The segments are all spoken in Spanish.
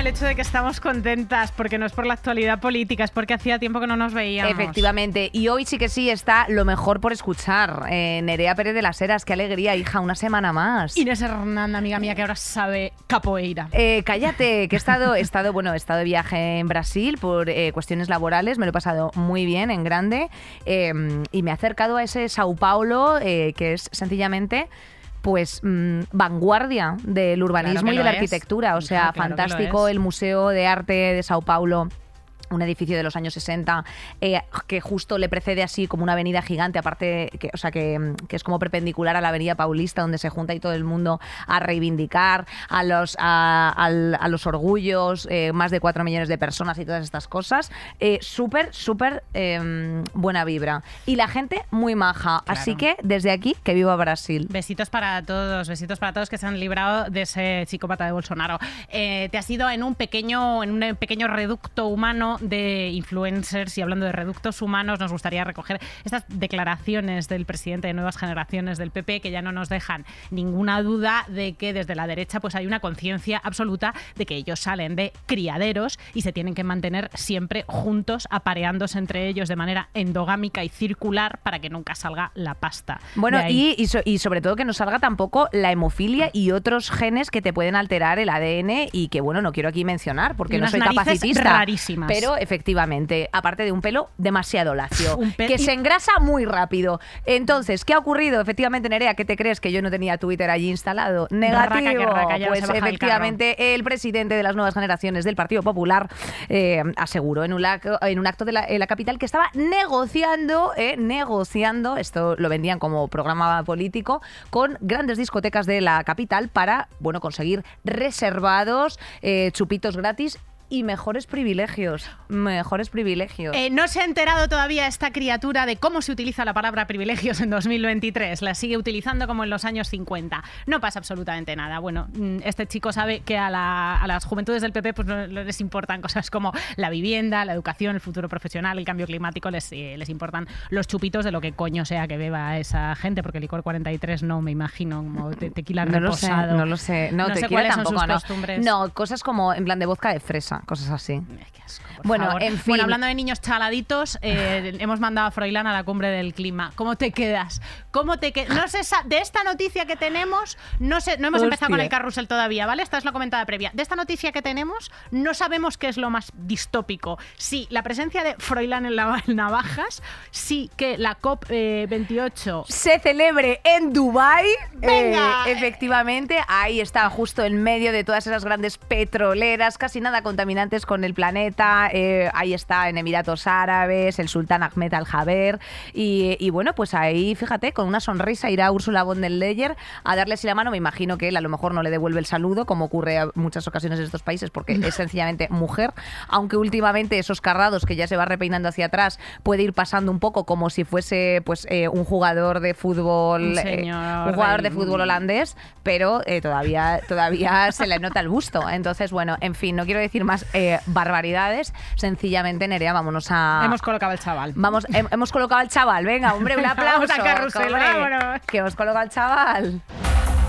el hecho de que estamos contentas, porque no es por la actualidad política, es porque hacía tiempo que no nos veíamos. Efectivamente. Y hoy sí que sí está lo mejor por escuchar. Eh, Nerea Pérez de las Heras, qué alegría, hija, una semana más. Inés Hernanda, amiga mía, que ahora sabe capoeira. Eh, cállate, que he estado, he estado, bueno, he estado de viaje en Brasil por eh, cuestiones laborales, me lo he pasado muy bien, en grande, y me he acercado a ese Sao Paulo, que es sencillamente pues mm, vanguardia del urbanismo Claro y de la es. arquitectura. O sea, claro fantástico el Museo de Arte de Sao Paulo. Un edificio de los años 60 eh, que justo le precede así como una avenida gigante, aparte, que, o sea, que, mm, que es como perpendicular a la avenida Paulista, donde se junta y todo el mundo a reivindicar a los, a, los orgullos, eh, más de 4 millones de personas y todas estas cosas. Eh, súper, súper eh, buena vibra. Y la gente muy maja. Así que desde aquí, que viva Brasil. Besitos para todos, besitos para todos que se han librado de ese psicópata de Bolsonaro. Eh, te has ido en un pequeño, en un pequeño reducto humano de influencers y hablando de reductos humanos, nos gustaría recoger estas declaraciones del presidente de Nuevas Generaciones del PP que ya no nos dejan ninguna duda de que desde la derecha pues hay una conciencia absoluta de que ellos salen de criaderos y se tienen que mantener siempre juntos, apareándose entre ellos de manera endogámica y circular para que nunca salga la pasta. Bueno, y, y, so- y sobre todo que no salga tampoco la hemofilia y otros genes que te pueden alterar el ADN y que, bueno, no quiero aquí mencionar porque no soy capacitista. rarísimas. Pero efectivamente, aparte de un pelo demasiado lacio, pe- que se engrasa muy rápido. Entonces, ¿qué ha ocurrido? Efectivamente, Nerea, ¿qué te crees que yo no tenía Twitter allí instalado? Negativo. Raca raca, pues efectivamente, el presidente de las nuevas generaciones del Partido Popular eh, aseguró en un, en un acto de la, en la capital que estaba negociando, eh, negociando, esto lo vendían como programa político, con grandes discotecas de la capital para, bueno, conseguir reservados, eh, chupitos gratis y mejores privilegios. Mejores privilegios. Eh, no se ha enterado todavía esta criatura de cómo se utiliza la palabra privilegios en 2023. La sigue utilizando como en los años 50. No pasa absolutamente nada. Bueno, mm, este chico sabe que a, la- a las juventudes del PP pues, no, no les importan cosas como la vivienda, la educación, el futuro profesional, el cambio climático. Les, eh, les importan los chupitos de lo que coño sea que beba esa gente, porque licor 43 no me imagino como te- tequila no lo sé, reposado. no lo sé. No, sé tequila son tampoco, sus ¿no? costumbres. No, cosas como en plan de vodka de fresa, cosas así. Qué asco, Bueno, favor. en fin. Bueno, hablando de niños chaladitos, eh, hemos mandado a Froilán a la cumbre del clima. ¿Cómo te quedas? ¿Cómo te quedas? No sa- de esta noticia que tenemos, no sé, no hemos empezado con el carrusel todavía, ¿vale? Esta es la comentada previa. De esta noticia que tenemos, no sabemos qué es lo más distópico. Sí, la presencia de Froilán en, la- en Navajas, sí que la COP eh, 28 se celebre en Dubai. Venga. efectivamente, ahí está, justo en medio de todas esas grandes petroleras, casi nada contaminantes con el planeta. Eh, ahí está en Emiratos Árabes, el sultán Ahmed Al Jaber. Y, y bueno, pues ahí, fíjate, con una sonrisa irá Úrsula von der Leyen a darle así la mano. Me imagino que él a lo mejor no le devuelve el saludo, como ocurre a muchas ocasiones en estos países, porque es sencillamente mujer. Aunque últimamente esos carrados que ya se va repeinando hacia atrás puede ir pasando un poco como si fuese pues eh, un jugador de fútbol, Un eh, señor un jugador de fútbol holandés, pero eh, todavía todavía se le nota el busto. Entonces, bueno, en fin, no quiero decir más eh, barbaridades. Sencillamente, Nerea, vámonos a. hemos colocado al chaval. Vamos, hem- hemos colocado al chaval, venga, hombre, un aplauso. vamos a carrusel, vámonos. Que hemos colocado al chaval.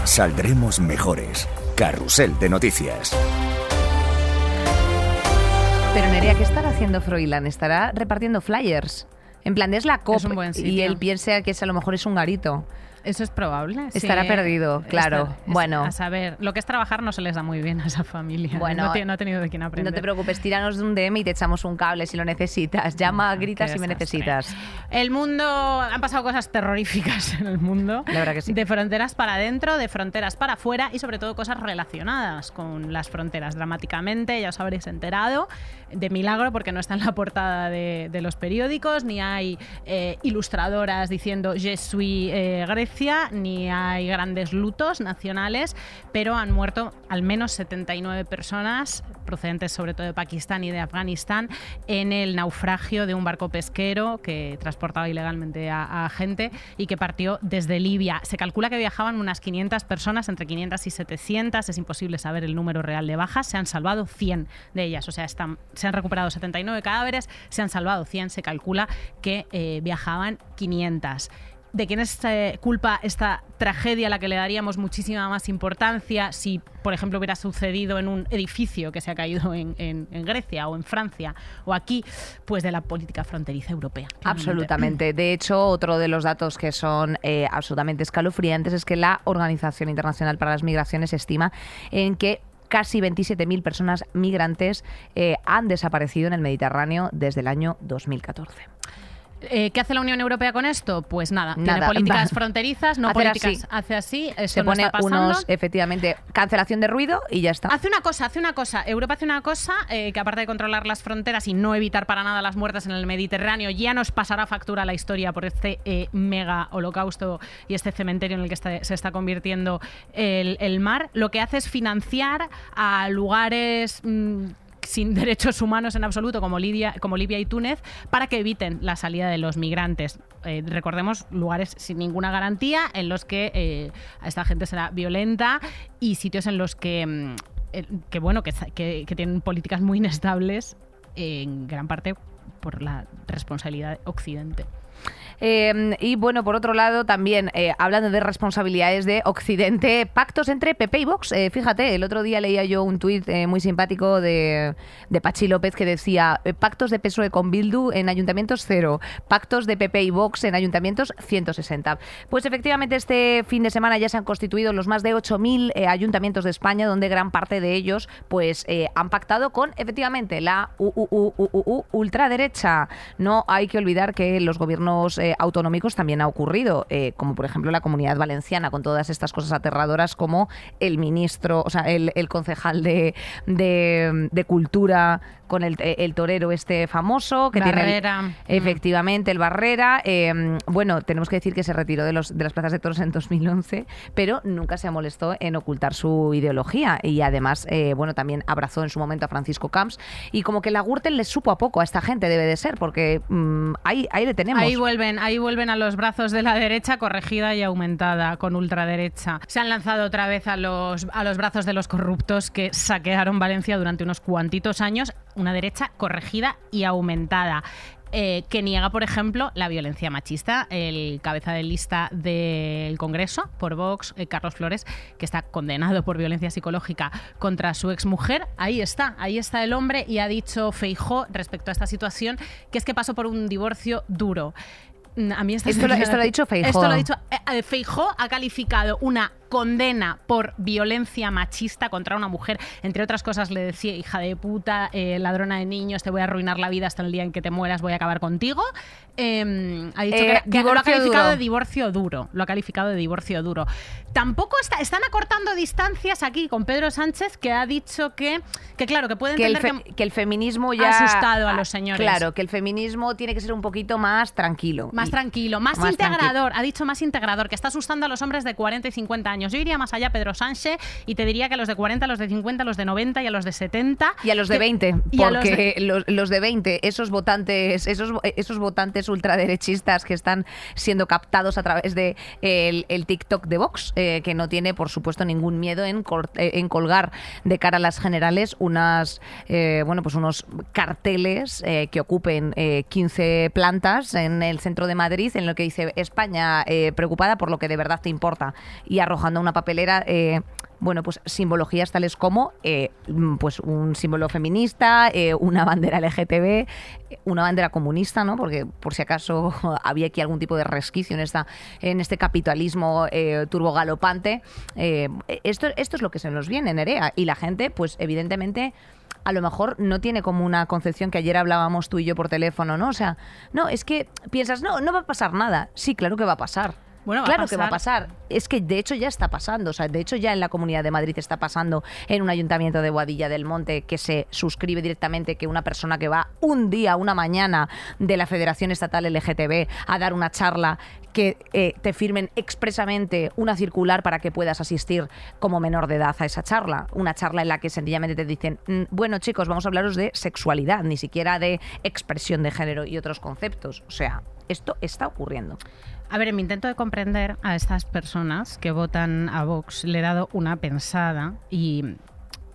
Saldremos mejores. Carrusel de noticias. Pero Nerea, ¿qué estará haciendo Froilán? ¿Estará repartiendo flyers? En plan, es la COP Es un buen y él piensa que es, a lo mejor es un garito. Eso es probable. Estará sí. perdido, claro. Estar- es- Bueno. A saber, lo que es trabajar no se les da muy bien a esa familia. Bueno, no, no ha tenido de quién aprender. No te preocupes, tíranos de un DM y te echamos un cable si lo necesitas. Llama, grita Qué si me necesitas. El mundo, han pasado cosas terroríficas en el mundo. La verdad que sí. De fronteras para adentro, de fronteras para afuera y sobre todo cosas relacionadas con las fronteras. Dramáticamente, ya os habréis enterado, de milagro porque no está en la portada de, de los periódicos, ni hay eh, ilustradoras diciendo Je suis eh, Grecia Ni hay grandes lutos nacionales, pero han muerto al menos 79 personas, procedentes sobre todo de Pakistán y de Afganistán, en el naufragio de un barco pesquero que transportaba ilegalmente a, a gente y que partió desde Libia. Se calcula que viajaban unas 500 personas, entre 500 y 700. Es imposible saber el número real de bajas. Se han salvado 100 de ellas, o sea, están, se han recuperado 79 cadáveres, se han salvado 100. Se calcula que eh, viajaban 500 de quién es eh, culpa esta tragedia a la que le daríamos muchísima más importancia si, por ejemplo, hubiera sucedido en un edificio que se ha caído en, en- Grecia o en Francia o aquí, pues de la política fronteriza europea. Absolutamente. De hecho, otro de los datos que son eh, absolutamente escalofriantes es que la Organización Internacional para las Migraciones estima en que casi 27.000 personas migrantes eh, han desaparecido en el Mediterráneo desde el año 2014. Eh, ¿Qué hace la Unión Europea con esto? Pues nada, tiene Nada. políticas Va. fronterizas, no Hacer políticas. así. Hace así, Se no pone está pasando. unos, efectivamente, cancelación de ruido y ya está. Hace una cosa, hace una cosa. Europa hace una cosa eh, que aparte de controlar las fronteras y no evitar para nada las muertes en el Mediterráneo, ya nos pasará factura la historia por este eh, mega holocausto y este cementerio en el que está- se está convirtiendo el, el mar. Lo que hace es financiar a lugares... mm, sin derechos humanos en absoluto, como Libia, como Libia y Túnez, para que eviten la salida de los migrantes. Eh, recordemos lugares sin ninguna garantía, en los que eh, esta gente será violenta y sitios en los que, mm, eh, que bueno, que, que- que tienen políticas muy inestables, en gran parte por la responsabilidad de Occidente. Eh, y bueno, por otro lado, también eh, hablando de responsabilidades de Occidente, pactos entre PP y Vox. Eh, fíjate, el otro día leía yo un tuit eh, muy simpático de, de Pachi López que decía: pactos de PSOE con Bildu en ayuntamientos cero, pactos de PP y Vox en ayuntamientos 160. Pues efectivamente, este fin de semana ya se han constituido los más de 8.000 eh, ayuntamientos de España, donde gran parte de ellos pues han pactado con efectivamente la UUUUU ultraderecha. No hay que olvidar que los gobiernos eh, autonómicos también ha ocurrido, eh, como por ejemplo la Comunidad Valenciana, con todas estas cosas aterradoras como el ministro, o sea, el, el concejal de, de, de Cultura con el, el torero este famoso que tiene el- Barrera. Mm. efectivamente el Barrera eh, bueno tenemos que decir que se retiró de los de las plazas de toros en 2011 pero nunca se molestó en ocultar su ideología y además eh, bueno también abrazó en su momento a Francisco Camps y como que la Gürtel le supo a poco a esta gente debe de ser porque mm, ahí ahí le tenemos Ahí vuelven, ahí vuelven a los brazos de la derecha corregida y aumentada con ultraderecha. Se han lanzado otra vez a los, a los brazos de los corruptos que saquearon Valencia durante unos cuantitos años, una derecha corregida y aumentada. eh, que niega, por ejemplo, la violencia machista. El cabeza de lista del Congreso por Vox, eh, Carlos Flores, que está condenado por violencia psicológica contra su exmujer. Ahí está, ahí está el hombre y ha dicho Feijó respecto a esta situación que es que pasó por un divorcio duro. A mí esta Esto lo- esto lo ha dicho Feijóo. Esto lo ha dicho eh, eh, Feijóo ha calificado una condena por violencia machista contra una mujer. Entre otras cosas le decía, hija de puta, eh, ladrona de niños, te voy a arruinar la vida hasta el día en que te mueras, voy a acabar contigo. Eh, ha dicho Eh, que, lo ha calificado duro. de divorcio duro. Lo ha calificado de divorcio duro. Tampoco está, están acortando distancias aquí con Pedro Sánchez, que ha dicho que, que claro, que puede que el, fe- que... que el feminismo ya asustado a los señores. Claro, que el feminismo tiene que ser un poquito más tranquilo. Más Y- tranquilo, más, más integrador. Ha dicho más integrador, que está asustando a los hombres de 40 y 50 años. Yo iría más allá, Pedro Sánchez, y te diría que a los de 40, a los de 50, a los de 90 y a los de 70. Y a los de que- 20, y a los porque de- los, los de 20, esos votantes, esos, esos votantes ultraderechistas que están siendo captados a través de el, el TikTok de Vox, eh, que no tiene, por supuesto, ningún miedo en, eh, en colgar de cara a las generales unas, eh, bueno, pues unos carteles eh, que ocupen eh, 15 plantas en el centro de Madrid, en lo que dice España preocupada por lo que de verdad te importa y arrojando una papelera. eh, bueno, pues simbologías tales como eh, mm, pues un símbolo feminista, eh, una bandera LGTB, una bandera comunista, ¿no? Porque por si acaso había aquí algún tipo de resquicio en esta en este capitalismo turbogalopante. Esto, esto es lo que se nos viene, Nerea. Y la gente, pues evidentemente a lo mejor no tiene como una concepción que ayer hablábamos tú y yo por teléfono, ¿no? O sea, no, es que piensas, no, no va a pasar nada. Sí, claro que va a pasar. Bueno, claro que va a pasar. Es que de hecho ya está pasando. O sea, de hecho ya en la Comunidad de Madrid está pasando en un ayuntamiento de Boadilla del Monte que se suscribe directamente que una persona que va un día, una mañana de la Federación Estatal LGTB a dar una charla que eh, te firmen expresamente una circular para que puedas asistir como menor de edad a esa charla. Una charla en la que sencillamente te dicen, "Mm, bueno chicos, vamos a hablaros de sexualidad, ni siquiera de expresión de género y otros conceptos. O sea, esto está ocurriendo. A ver, en mi intento de comprender a estas personas que votan a Vox, le he dado una pensada y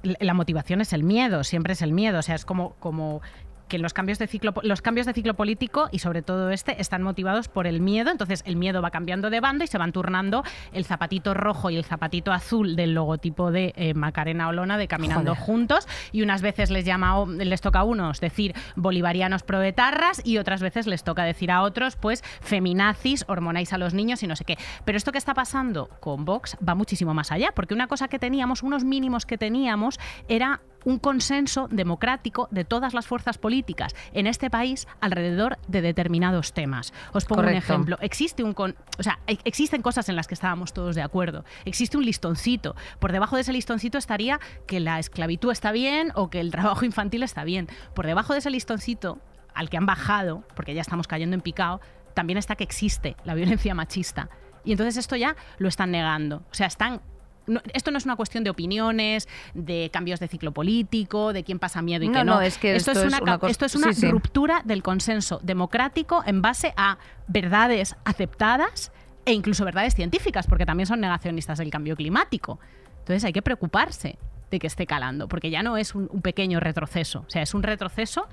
la motivación es el miedo, siempre es el miedo. O sea, es como, como que los cambios de ciclo los cambios de ciclo político y sobre todo este están motivados por el miedo entonces el miedo va cambiando de bando y se van turnando el zapatito rojo y el zapatito azul del logotipo de eh, Macarena Olona de caminando Joder. juntos y unas veces les llama les toca a unos decir bolivarianos proetarras y otras veces les toca decir a otros pues feminazis, hormonáis a los niños y no sé qué. Pero esto que está pasando con Vox va muchísimo más allá, porque una cosa que teníamos, unos mínimos que teníamos era un consenso democrático de todas las fuerzas políticas en este país alrededor de determinados temas. Os pongo un ejemplo. Existe un con- o sea, e- existen cosas en las que estábamos todos de acuerdo. Existe un listoncito. Por debajo de ese listoncito estaría que la esclavitud está bien o que el trabajo infantil está bien. Por debajo de ese listoncito al que han bajado, porque ya estamos cayendo en picado, también está que existe la violencia machista. Y entonces esto ya lo están negando. O sea, están no- esto no es una cuestión de opiniones, de cambios de ciclo político, de quién pasa miedo y No, qué no. no, es que esto es una, una ca- cosa- esto es una sí, sí. ruptura del consenso democrático en base a verdades aceptadas e incluso verdades científicas, porque también son negacionistas del cambio climático. Entonces hay que preocuparse de que esté calando, porque ya no es un, un pequeño retroceso, o sea, es un retroceso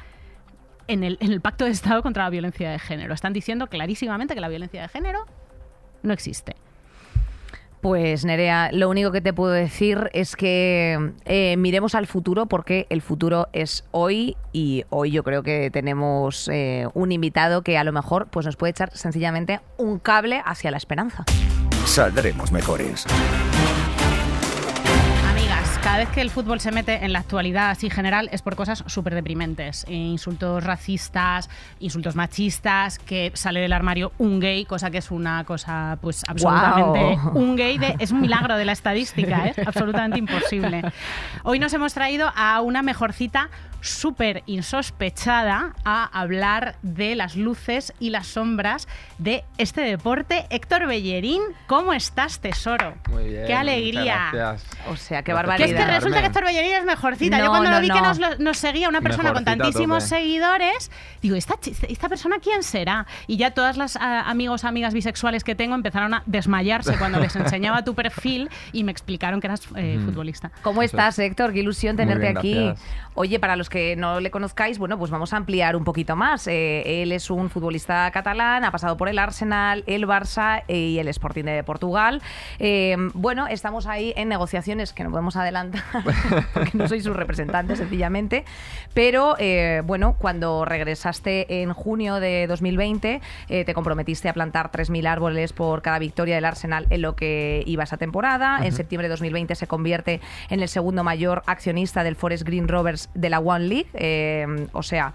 en el, en el pacto de Estado contra la violencia de género. Están diciendo clarísimamente que la violencia de género no existe. Pues Nerea, lo único que te puedo decir es que eh, miremos al futuro porque el futuro es hoy y hoy yo creo que tenemos eh, un invitado que a lo mejor pues nos puede echar sencillamente un cable hacia la esperanza. Saldremos mejores. Cada vez que el fútbol se mete en la actualidad así general es por cosas súper deprimentes. Eh, insultos racistas, insultos machistas, que sale del armario un gay, cosa que es una cosa pues absolutamente... Un gay de- es un milagro de la estadística, es absolutamente imposible. Hoy nos hemos traído a una mejorcita súper insospechada a hablar de las luces y las sombras de este deporte. Héctor Bellerín, ¿cómo estás, tesoro? Muy bien. ¡Qué alegría! gracias. O sea, qué Gracias Que barbaridad. es que resulta que Héctor Bellerín es mejorcita. Yo cuando no, lo vi que no. nos, seguía una persona con Mejorcita tantísimos tope. seguidores, digo, ¿esta, ¿esta persona quién será? Y ya todas las ah, amigos, amigas bisexuales que tengo empezaron a desmayarse cuando les enseñaba tu perfil y me explicaron que eras eh, futbolista. ¿Cómo estás, Héctor? Qué ilusión tenerte bien, aquí. gracias. Oye, para los que no le conozcáis, bueno, pues vamos a ampliar un poquito más. Eh, él es un futbolista catalán, ha pasado por el Arsenal, el Barça eh, y el Sporting de Portugal. Eh, bueno, estamos ahí en negociaciones que no podemos adelantar porque no soy su representante, sencillamente. Pero bueno, cuando regresaste en junio de 2020, eh, te comprometiste a plantar 3.000 árboles por cada victoria del Arsenal en lo que iba esa temporada. En septiembre de 2020 se convierte en el segundo mayor accionista del Forest Green Rovers de la One League. eh, o sea,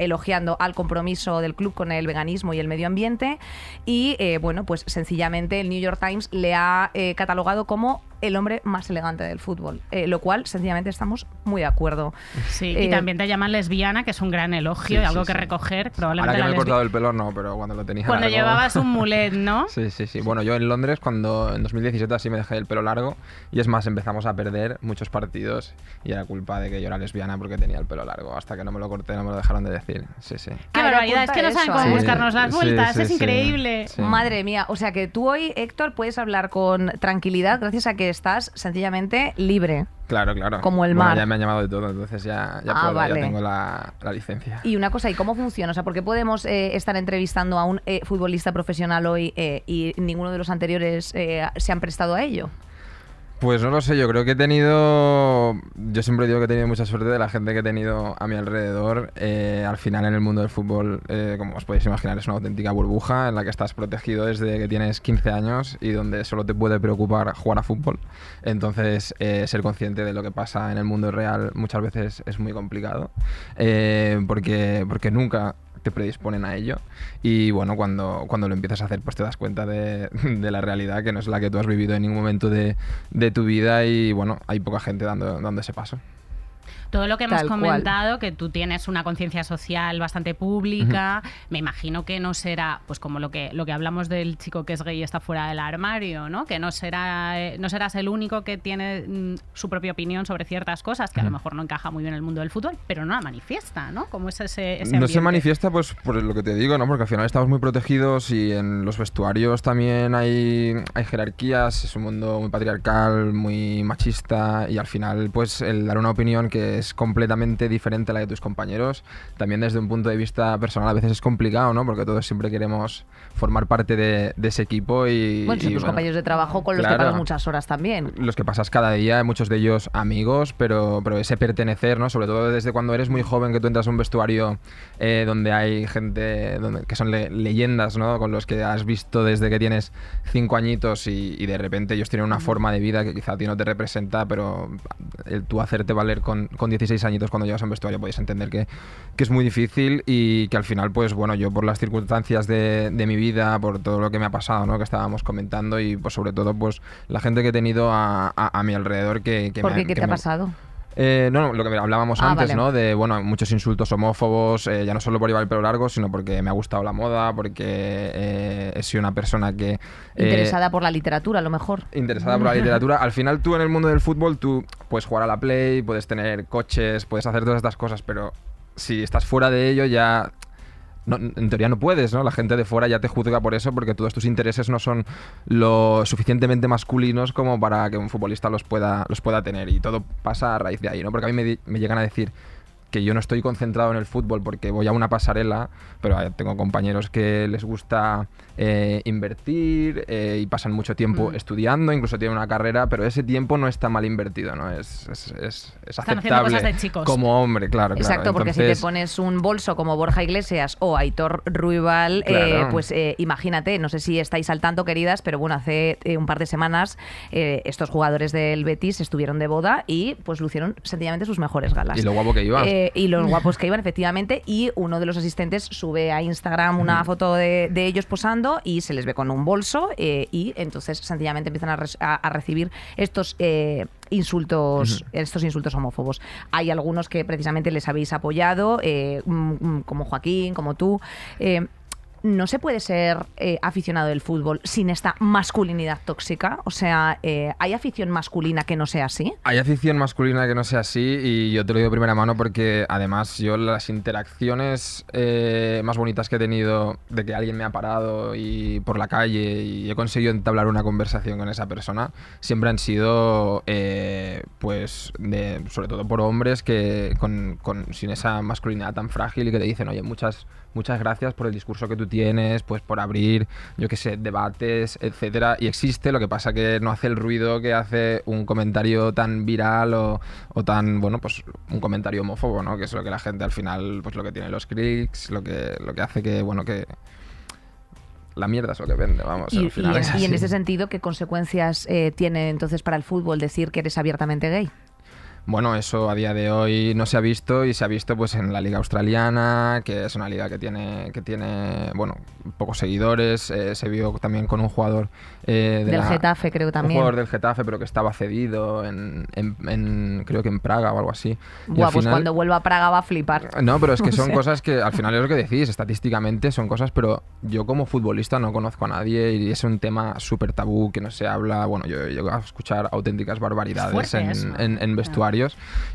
elogiando al compromiso del club con el veganismo y el medio ambiente y eh, bueno pues sencillamente el New York Times le ha eh, catalogado como el hombre más elegante del fútbol eh, lo cual sencillamente estamos muy de acuerdo Sí, Eh, y también te llaman lesbiana, que es un gran elogio Sí, y algo sí, que sí. recoger. Ahora que me he cortado el pelo, no, pero cuando lo tenía Cuando largo- llevabas un mulet, ¿no? Sí, sí, sí. Bueno, yo en Londres, cuando en 2017 así me dejé el pelo largo, y es más, empezamos a perder muchos partidos, y era culpa de que yo era lesbiana porque tenía el pelo largo. Hasta que no me lo corté, no me lo dejaron de decir. Sí, sí. Qué barbaridad, es que no saben eso, cómo ¿eh? buscarnos las vueltas, sí, es increíble. Sí. Madre mía, o sea que tú hoy, Héctor, puedes hablar con tranquilidad gracias a que estás sencillamente libre. Claro, claro. Como el Bueno, mar. ya me han llamado de todo, entonces ya, ya, Ah, puedo, vale. ya tengo la, la licencia. Y una cosa, ¿y cómo funciona? O sea, ¿por qué podemos eh, estar entrevistando a un eh, futbolista profesional hoy eh, y ninguno de los anteriores eh, se han prestado a ello? Pues no lo sé, yo creo que he tenido. Yo siempre digo que he tenido mucha suerte de la gente que he tenido a mi alrededor. Eh, al final, en el mundo del fútbol, eh, como os podéis imaginar, es una auténtica burbuja en la que estás protegido desde que tienes 15 años y donde solo te puede preocupar jugar a fútbol. Entonces, eh, ser consciente de lo que pasa en el mundo real muchas veces es muy complicado. eh, porque, porque nunca te predisponen a ello. Y bueno, cuando, cuando lo empiezas a hacer, pues te das cuenta de, la realidad que no es la que tú has vivido en ningún momento de, de tu vida y bueno, hay poca gente dando, dando ese paso. Todo lo que hemos Tal cual. comentado, que tú tienes una conciencia social bastante pública, me imagino que no será, pues como lo que, lo que hablamos del chico que es gay y está fuera del armario, ¿no? Que no será, eh, no serás el único que tiene mm, su propia opinión sobre ciertas cosas, que a lo mejor no encaja muy bien en el mundo del fútbol, pero no la manifiesta, ¿no? Como es ese, ese No se manifiesta pues por lo que te digo, ¿no? Porque al final estamos muy protegidos y en los vestuarios también hay, hay jerarquías, es un mundo muy patriarcal, muy machista y al final pues el dar una opinión que es completamente diferente a la de tus compañeros, también desde un punto de vista personal a veces es complicado, ¿no? Porque todos siempre queremos formar parte de, de ese equipo y... Bueno, son tus bueno, compañeros de trabajo con los que pasas muchas horas también. los que pasas cada día, muchos de ellos amigos, pero, pero ese pertenecer, ¿no? Sobre todo desde cuando eres muy joven, que tú entras a un vestuario eh, donde hay gente donde, que son le- leyendas, ¿no? Con los que has visto desde que tienes cinco añitos y, y de repente ellos tienen una forma de vida que quizá a ti no te representa, pero el tú hacerte valer con, con 16 añitos cuando llegas a un vestuario puedes entender que, que es muy difícil y que al final, pues bueno, yo por las circunstancias de, de mi vida, por todo lo que me ha pasado, ¿no? Que estábamos comentando y pues sobre todo pues la gente que he tenido a, a- a mi alrededor que, que ¿Por me qué? ¿Qué que te ha pasado? Eh, no, no, lo que hablábamos Ah, antes, vale. ¿no? De, bueno, muchos insultos homófobos, eh, ya no solo por llevar el pelo largo, sino porque me ha gustado la moda, porque eh, he sido una persona que... eh, Interesada por la literatura, a lo mejor. interesada por la literatura. Al final tú en el mundo del fútbol, tú puedes jugar a la Play, puedes tener coches, puedes hacer todas estas cosas, pero si estás fuera de ello ya... no- en teoría no puedes, ¿no? La gente de fuera ya te juzga por eso porque todos tus intereses no son lo suficientemente masculinos como para que un futbolista los pueda, los pueda tener. Y todo pasa a raíz de ahí, ¿no? Porque a mí me, llegan a decir que yo no estoy concentrado en el fútbol porque voy a una pasarela, pero eh, tengo compañeros que les gusta eh, invertir eh, y pasan mucho tiempo Mm. estudiando, incluso tienen una carrera, pero ese tiempo no está mal invertido, ¿no? Es, es, es, es Están haciendo aceptable cosas de chicos. como hombre, claro. claro. Exacto, porque si te Entonces, pones un bolso como Borja Iglesias o Aitor Ruibal, eh, pues eh, imagínate, no sé si estáis al tanto, queridas, pero bueno, hace eh, un par de semanas eh, estos jugadores del Betis estuvieron de boda y pues lucieron sencillamente sus mejores galas. Y lo guapo que iban. Eh, y los guapos que iban, efectivamente, y uno de los asistentes sube a Instagram una foto de, de ellos posando y se les ve con un bolso eh, y entonces sencillamente empiezan a, res- a- a recibir estos eh, insultos estos insultos homófobos. Hay algunos que precisamente les habéis apoyado, eh, mm, mm, como Joaquín, como tú. No se puede ser eh, aficionado del fútbol sin esta masculinidad tóxica. O sea, eh, ¿hay afición masculina que no sea así? Hay afición masculina que no sea así y yo te lo digo de primera mano porque además yo las interacciones eh, más bonitas que he tenido de que alguien me ha parado y por la calle y he conseguido entablar una conversación con esa persona siempre han sido pues de, sobre todo por hombres que con, con- sin esa masculinidad tan frágil y que te dicen oye muchas muchas gracias por el discurso que tú tienes, pues por abrir, yo qué sé, debates, etcétera. Y existe, lo que pasa que no hace el ruido que hace un comentario tan viral o, o tan, bueno, pues un comentario homófobo, ¿no? Que es lo que la gente al final, pues lo que tiene los clics, lo que, lo que hace que, bueno, que la mierda es lo que vende, vamos. Y, al y final en, es y en ese sentido, ¿qué consecuencias eh, tiene entonces para el fútbol decir que eres abiertamente gay? Bueno, eso a día de hoy no se ha visto y se ha visto pues en la liga australiana, que es una liga que tiene, que tiene bueno, pocos seguidores. eh, se vio también con un jugador eh, de Del la- Getafe, creo Un también. jugador del Getafe, pero que estaba cedido en, en- en- creo que en Praga o algo así. Buah, pues final- cuando vuelva a Praga va a flipar. no, pero es que son cosas que al final es lo que decís, estadísticamente son cosas, pero yo como futbolista no conozco a nadie y es un tema súper tabú que no se habla. Bueno, yo he llegado a escuchar auténticas barbaridades en, en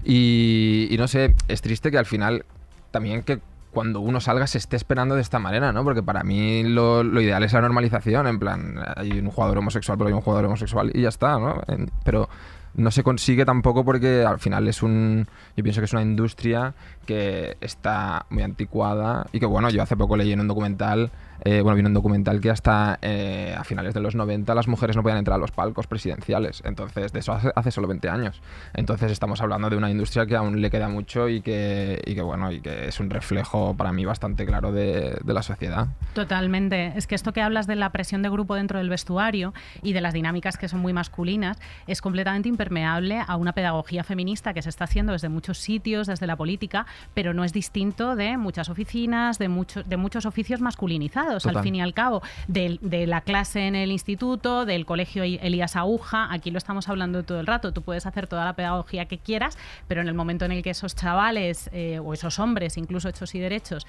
Y, no sé, es triste que al final también que cuando uno salga se esté esperando de esta manera, ¿no? Porque para mí lo, ideal es la normalización, en plan, hay un jugador homosexual, pero hay un jugador homosexual y ya está, ¿no? Pero no se consigue tampoco porque al final es un yo pienso que es una industria que está muy anticuada y que bueno yo hace poco leí en un documental eh, bueno vi un documental que hasta eh, a finales de los 90 las mujeres no podían entrar a los palcos presidenciales. Entonces de eso hace, hace solo 20 años. Entonces estamos hablando de una industria que aún le queda mucho y que, y que bueno y que es un reflejo para mí bastante claro de, la sociedad. Totalmente. Es que esto que hablas de la presión de grupo dentro del vestuario y de las dinámicas que son muy masculinas es completamente imperceptible permeable a una pedagogía feminista que se está haciendo desde muchos sitios, desde la política, pero no es distinto de muchas oficinas, de, muchos de muchos oficios masculinizados, al fin y al cabo, de, de la clase en el instituto, del colegio Elías Aguja, aquí lo estamos hablando todo el rato, tú puedes hacer toda la pedagogía que quieras, pero en el momento en el que esos chavales eh, o esos hombres, incluso hechos y derechos,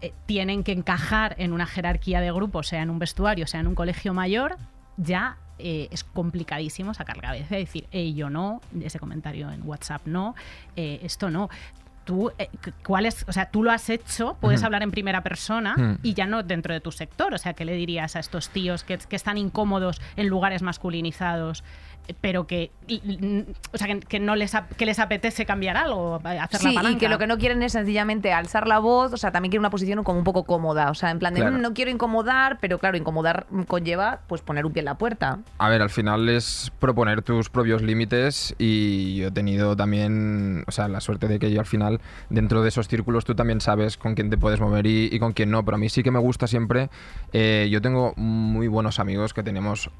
eh, tienen que encajar en una jerarquía de grupo, sea en un vestuario, sea en un colegio mayor, ya eh, es complicadísimo sacar la cabeza y decir, hey, yo no, ese comentario en WhatsApp no, esto no tú, eh, ¿cuál es? O sea, tú lo has hecho, puedes hablar en primera persona hmm. y ya no dentro de tu sector. O sea, ¿qué le dirías a estos tíos que, que están incómodos en lugares masculinizados? Pero que, o sea, que, no les, que les apetece cambiar algo, hacer sí, y que lo que no quieren es sencillamente alzar la voz, o sea, también quieren una posición como un poco cómoda, o sea, en plan de mm, no quiero incomodar, pero claro, incomodar conlleva pues poner un pie en la puerta. A ver, al final es proponer tus propios límites y yo he tenido también, o sea, la suerte de que yo al final, dentro de esos círculos, tú también sabes con quién te puedes mover y, con quién no, pero a mí sí que me gusta siempre, eh, yo tengo muy buenos amigos que tenemos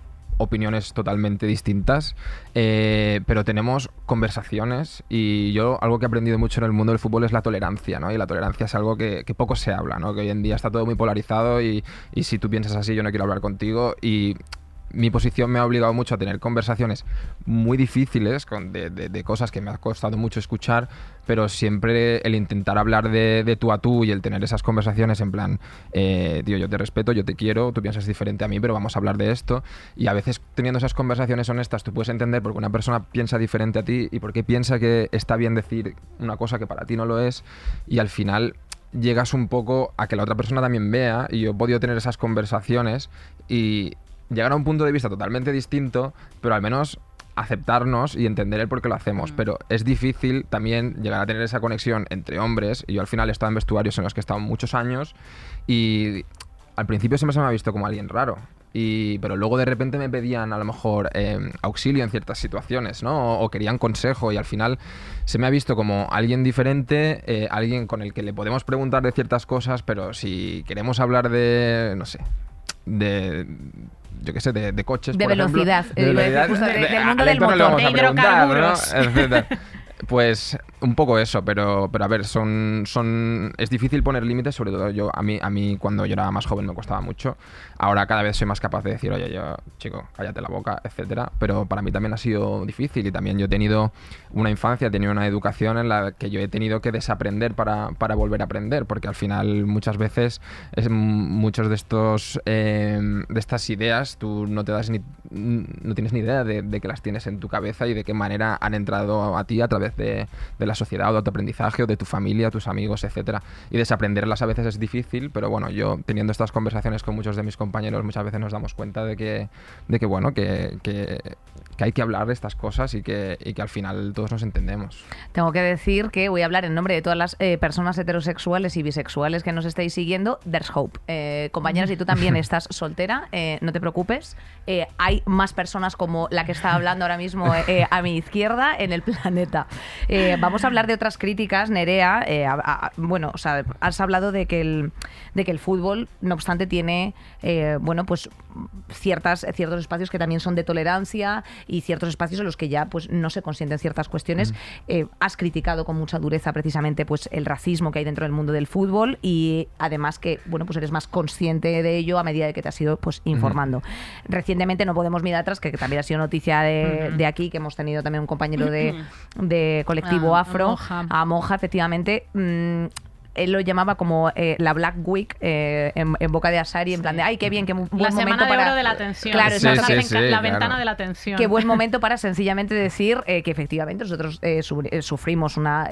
opiniones totalmente distintas, eh, pero tenemos conversaciones y yo algo que he aprendido mucho en el mundo del fútbol es la tolerancia, ¿no? Y la tolerancia es algo que, poco se habla, ¿no? Que hoy en día está todo muy polarizado y, y si tú piensas así yo no quiero hablar contigo y mi posición me ha obligado mucho a tener conversaciones muy difíciles de, cosas que me ha costado mucho escuchar, pero siempre el intentar hablar de, tú a tú y el tener esas conversaciones en plan, eh, tío, yo te respeto, yo te quiero, tú piensas diferente a mí, pero vamos a hablar de esto. Y a veces teniendo esas conversaciones honestas, tú puedes entender por qué una persona piensa diferente a ti y por qué piensa que está bien decir una cosa que para ti no lo es. Y al final llegas un poco a que la otra persona también vea y yo he podido tener esas conversaciones y llegar a un punto de vista totalmente distinto, pero al menos aceptarnos y entender el por qué lo hacemos. Mm. Pero es difícil también llegar a tener esa conexión entre hombres. Y yo al final he estado en vestuarios en los que he estado muchos años y al principio siempre se me ha visto como alguien raro. Y, pero luego de repente me pedían a lo mejor em, auxilio en ciertas situaciones, ¿no? O, querían consejo y al final se me ha visto como alguien diferente, eh, alguien con el que le podemos preguntar de ciertas cosas, pero si queremos hablar de, no sé, de yo qué sé, de, coches. De velocidad. de velocidad. del mundo del motor. De hidrocarburos. Pues un poco eso, pero, pero a ver, son, son, es difícil poner límites, sobre todo yo, a mí, a mí cuando yo era más joven me costaba mucho. Ahora cada vez soy más capaz de decir, oye, yo, chico, cállate la boca, etcétera. Pero para mí también ha sido difícil y también yo he tenido una infancia, he tenido una educación en la que yo he tenido que desaprender para, para volver a aprender, porque al final muchas veces es, muchos de estos em, de estas ideas tú no te das ni no tienes ni idea de, de, que las tienes en tu cabeza y de qué manera han entrado a ti a través de, la sociedad o de autoaprendizaje o de tu familia, tus amigos, etcétera. Y desaprenderlas a veces es difícil, pero bueno, yo teniendo estas conversaciones con muchos de mis compañeros muchas veces nos damos cuenta de que, de que bueno, que, que, hay que hablar de estas cosas y que, y que al final todos nos entendemos. Tengo que decir que voy a hablar en nombre de todas las eh, personas heterosexuales y bisexuales que nos estáis siguiendo. There's hope. Eh, compañeras, si tú también estás soltera, eh, no te preocupes. hay más personas como la que está hablando ahora mismo a mi izquierda en el planeta. Eh, hablar de otras críticas, Nerea. Eh, bueno, o sea, has hablado de que el, de que el fútbol, no obstante, tiene, eh, bueno, pues ciertas, ciertos espacios que también son de tolerancia y ciertos espacios en los que ya pues no se consienten ciertas cuestiones. has criticado con mucha dureza precisamente pues el racismo que hay dentro del mundo del fútbol y además que, bueno, pues eres más consciente de ello a medida de que te has ido pues informando. Recientemente no podemos mirar atrás, que, también ha sido noticia de, de, aquí, que hemos tenido también un compañero de, de colectivo ah, afro, a Monja, efectivamente. Él lo llamaba como eh, la Black Week eh, en, boca de Asari, en plan de, ay, qué bien, qué buen la momento para... oro de la atención. Claro, la, ventana de la atención. Qué buen momento para sencillamente decir eh, que efectivamente nosotros sufrimos una,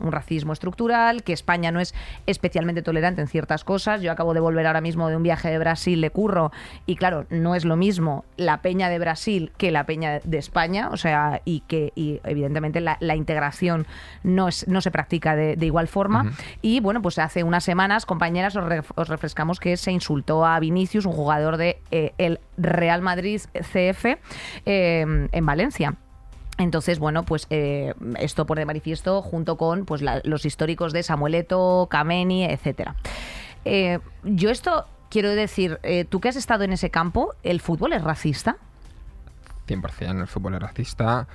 un racismo estructural, que España no es especialmente tolerante en ciertas cosas. Yo acabo de volver ahora mismo de un viaje de Brasil de curro y claro, no es lo mismo la peña de Brasil que la peña de España, o sea, y que y evidentemente la, integración no, es, no se practica de, igual forma. Y y bueno, pues hace unas semanas, compañeras, os, refrescamos que se insultó a Vinicius, un jugador de eh, el Real Madrid CF, em, en Valencia. Entonces, bueno, pues eh, esto pone de manifiesto junto con pues, los históricos de Samueleto, Kameni, etcétera. Eh, yo esto quiero decir, tú que has estado en ese campo, ¿el fútbol es racista? 100% el fútbol es racista,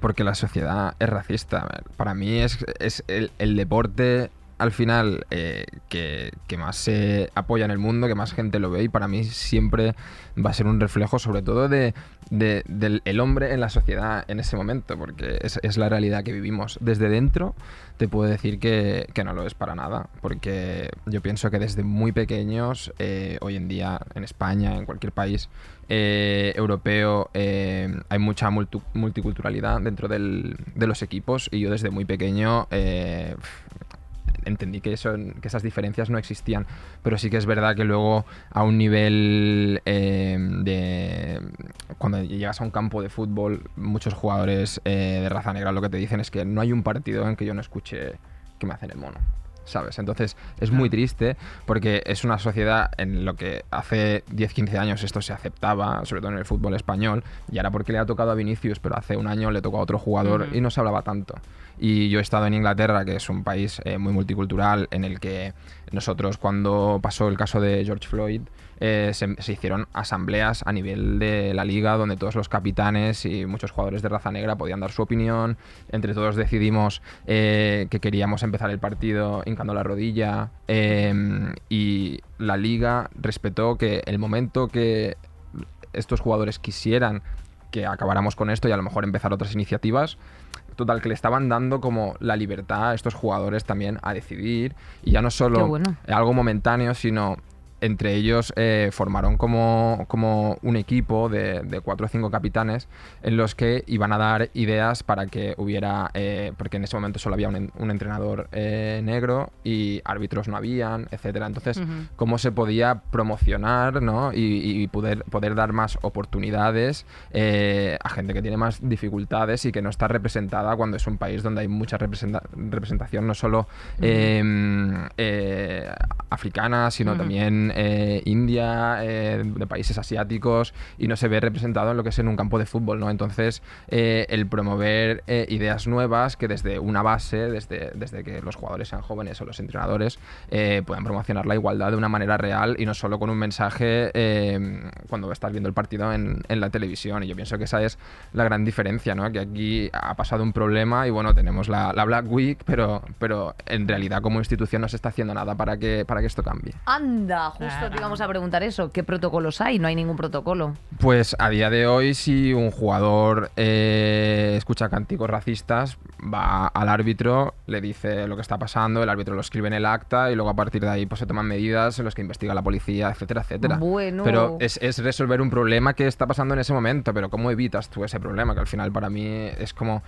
porque la sociedad es racista. Para mí es, es el deporte al final eh, que, que más se apoya en el mundo, que más gente lo ve y para mí siempre va a ser un reflejo sobre todo de, de- del el hombre en la sociedad en ese momento, porque es, la realidad que vivimos. Desde dentro te puedo decir que, que no lo es para nada, porque yo pienso que desde muy pequeños, eh, hoy en día en España, en cualquier país eh, europeo, hay mucha multiculturalidad dentro del- de los equipos y yo desde muy pequeño... entendí que, eso, que esas diferencias no existían, pero sí que es verdad que luego a un nivel eh, de... Cuando llegas a un campo de fútbol, muchos jugadores eh, de raza negra lo que te dicen es que no hay un partido en que yo no escuche que me hacen el mono. ¿Sabes? Entonces es muy triste porque es una sociedad en lo que hace 10-15 años esto se aceptaba, sobre todo en el fútbol español, y ahora porque le ha tocado a Vinicius, pero hace un año le tocó a otro jugador y no se hablaba tanto. Y yo he estado en Inglaterra, que es un país eh, muy multicultural, en el que nosotros cuando pasó el caso de George Floyd, eh, se, hicieron asambleas a nivel de la liga donde todos los capitanes y muchos jugadores de raza negra podían dar su opinión. Entre todos decidimos eh, que queríamos empezar el partido hincando la rodilla eh, y la liga respetó que el momento que estos jugadores quisieran que acabáramos con esto y a lo mejor empezar otras iniciativas. Total, que le estaban dando como la libertad a estos jugadores también a decidir y ya no solo bueno. algo momentáneo, sino entre ellos eh, formaron como, como un equipo de, de cuatro o cinco capitanes en los que iban a dar ideas para que hubiera, eh, porque en ese momento solo había un, un entrenador eh, negro y árbitros no habían, etcétera. Entonces, cómo se podía promocionar ¿no? y, y poder, poder dar más oportunidades a gente que tiene más dificultades y que no está representada cuando es un país donde hay mucha representa- representación, no solo eh, eh, africana, sino también eh, India, eh, de países asiáticos, y no se ve representado en lo que es en un campo de fútbol, ¿no? Entonces, eh, el promover ideas nuevas que desde una base, desde, desde que los jugadores sean jóvenes o los entrenadores, puedan promocionar la igualdad de una manera real y no solo con un mensaje cuando estás viendo el partido en, en la televisión. Y yo pienso que esa es la gran diferencia, ¿no? Que aquí ha pasado un problema y bueno, tenemos la, la Black Week, pero, pero en realidad como institución no se está haciendo nada para que, para que esto cambie. Anda, justo te íbamos a preguntar eso. ¿Qué protocolos hay? No hay ningún protocolo. Pues a día de hoy, si un jugador eh, escucha cánticos racistas, va al árbitro, le dice lo que está pasando, el árbitro lo escribe en el acta y luego a partir de ahí pues, se toman medidas en las que investiga la policía, etcétera, etcétera. Bueno. Pero es, es resolver un problema que está pasando en ese momento, pero ¿cómo evitas tú ese problema? Que al final para mí es como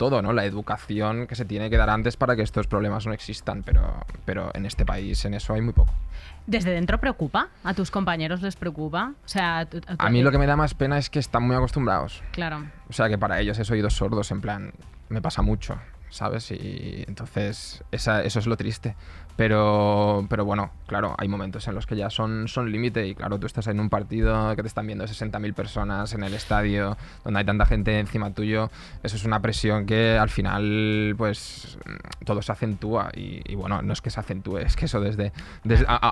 todo, ¿no? La educación que se tiene que dar antes para que estos problemas no existan, pero, pero en este país en eso hay muy poco. ¿Desde dentro preocupa? ¿A tus compañeros les preocupa? O sea, tú- A mí lo que me da más pena es que están muy acostumbrados. Claro. O sea que para ellos es oídos sordos, en plan, me pasa mucho, ¿sabes? Y entonces esa- eso es lo triste. Pero, pero bueno, claro, hay momentos en los que ya son, son límite y claro, tú estás en un partido que te están viendo 60.000 personas en el estadio, donde hay tanta gente encima tuyo, eso es una presión que al final pues todo se acentúa y, y bueno, no es que se acentúe, es que eso desde,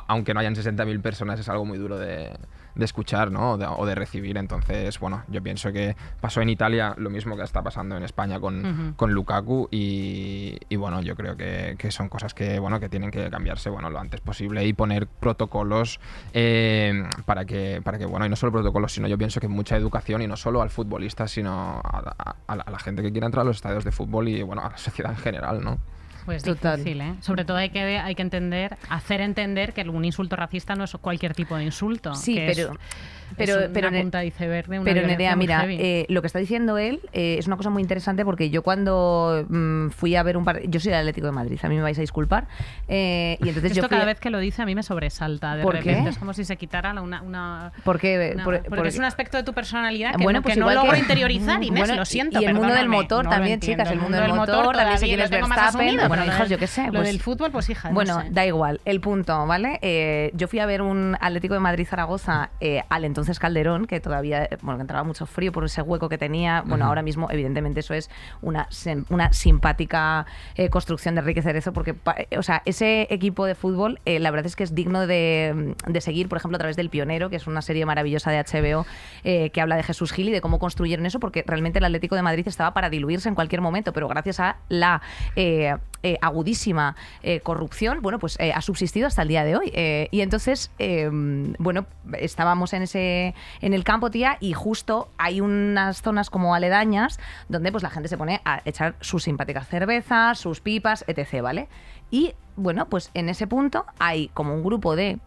aunque no hayan 60.000 personas es algo muy duro de, de escuchar ¿no? o, de, o de recibir. Entonces, bueno, yo pienso que pasó en Italia lo mismo que está pasando en España con, con Lukaku y, y, bueno, yo creo que, que son cosas que, bueno, que tienen que cambiarse bueno, lo antes posible y poner protocolos eh, para, que, para que, bueno, y no solo protocolos, sino yo pienso que mucha educación y no solo al futbolista, sino a, a la gente que quiera entrar a los estadios de fútbol y, bueno, a la sociedad en general, ¿no? Pues Total. difícil, ¿eh? Sobre todo hay que, hay que entender, hacer entender que un insulto racista no es cualquier tipo de insulto. Sí, que pero- es- pero- es pero una punta de iceberg de una Pero Nerea, mira, eh, lo que está diciendo él eh, es una cosa muy interesante porque yo cuando mm, fui a ver un par... Yo soy del Atlético de Madrid, a mí me vais a disculpar. eh, y entonces Esto yo cada a- vez que lo dice a mí me sobresalta. De ¿Por repente qué? es como si se quitara una... una ¿Por qué? una- Por- porque por- es un aspecto de tu personalidad que, Bueno, no, pues que no logro que- interiorizar, Inés, Bueno, lo siento. y el mundo del motor no también, chicas, el mundo del motor, también tengo más Verstappen, Bueno, del- yo qué sé, Lo pues- del fútbol, pues hija. no Bueno, da igual, el punto, ¿vale? Eh, yo fui a ver un Atlético de Madrid-Zaragoza eh, al entonces Calderón, que todavía, eh, bueno, que entraba mucho frío por ese hueco que tenía. Bueno, ahora mismo, evidentemente, eso es una, una simpática eh, construcción de Enrique Cerezo, porque, eh, o sea, ese equipo de fútbol, eh, la verdad es que es digno de, de seguir, por ejemplo, a través del Pionero, que es una serie maravillosa de HBO eh, que habla de Jesús Gil y de cómo construyeron eso, porque realmente el Atlético de Madrid estaba para diluirse en cualquier momento, pero gracias a la eh, agudísima eh, corrupción, bueno, pues eh, ha subsistido hasta el día de hoy. Y entonces, eh, bueno, estábamos en ese en el campo, tía, y justo hay unas zonas como aledañas donde pues la gente se pone a echar sus simpáticas cervezas, sus pipas, etc., ¿vale? Y bueno, pues en ese punto hay como un grupo de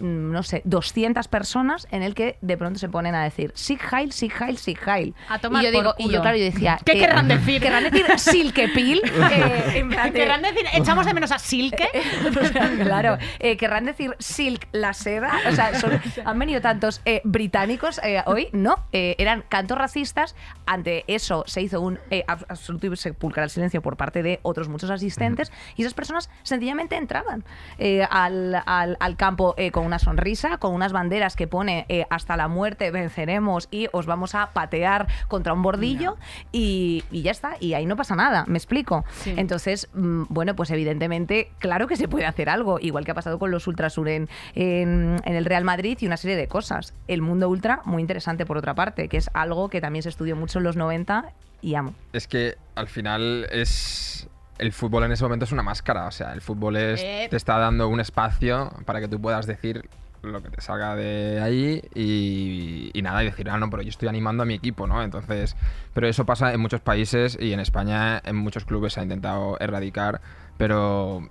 no sé, 200 personas en el que de pronto se ponen a decir Sig Heil, Sig Heil, Sig Heil. A tomar y yo por digo, y culo. yo claro, yo decía, ¿Qué querrán decir? Querrán decir Silkepil. eh, de- Querrán decir, echamos de menos a Silke. claro, eh, querrán decir Silk la seda. O sea, son- han venido tantos eh, británicos eh, hoy. No, eh, eran cantos racistas. Ante eso se hizo un eh, ab- absoluto y sepulcral silencio por parte de otros muchos asistentes. Y esas personas sencillamente entraban eh, al, al- al campo eh, con una sonrisa, con unas banderas que pone eh, hasta la muerte venceremos y os vamos a patear contra un bordillo. Y, y ya está. Y ahí no pasa nada. ¿Me explico? Sí. Entonces, mm, bueno, pues evidentemente, claro que se puede hacer algo, igual que ha pasado con los Ultrasur en, en, en el Real Madrid y una serie de cosas. El mundo ultra, muy interesante por otra parte, que es algo que también se estudió mucho en los 90 y amo. Es que al final es. El fútbol en ese momento es una máscara. O sea, el fútbol es, Eh. te está dando un espacio para que tú puedas decir lo que te salga de ahí y, y nada, y decir, ah, no, pero yo estoy animando a mi equipo, ¿no? Entonces, pero eso pasa en muchos países y en España en muchos clubes se ha intentado erradicar, pero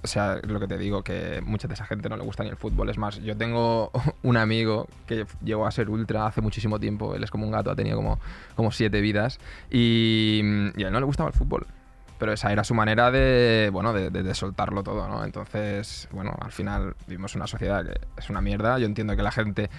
o sea, lo que te digo, que mucha de esa gente no le gusta ni el fútbol. Es más, yo tengo un amigo que llegó a ser ultra hace muchísimo tiempo. Él es como un gato, ha tenido como, como siete vidas. Y, y a él no le gustaba el fútbol. Pero esa era su manera de, bueno, de, de- de soltarlo todo, ¿no? Entonces, bueno, al final vivimos una sociedad que es una mierda. Yo entiendo que la gente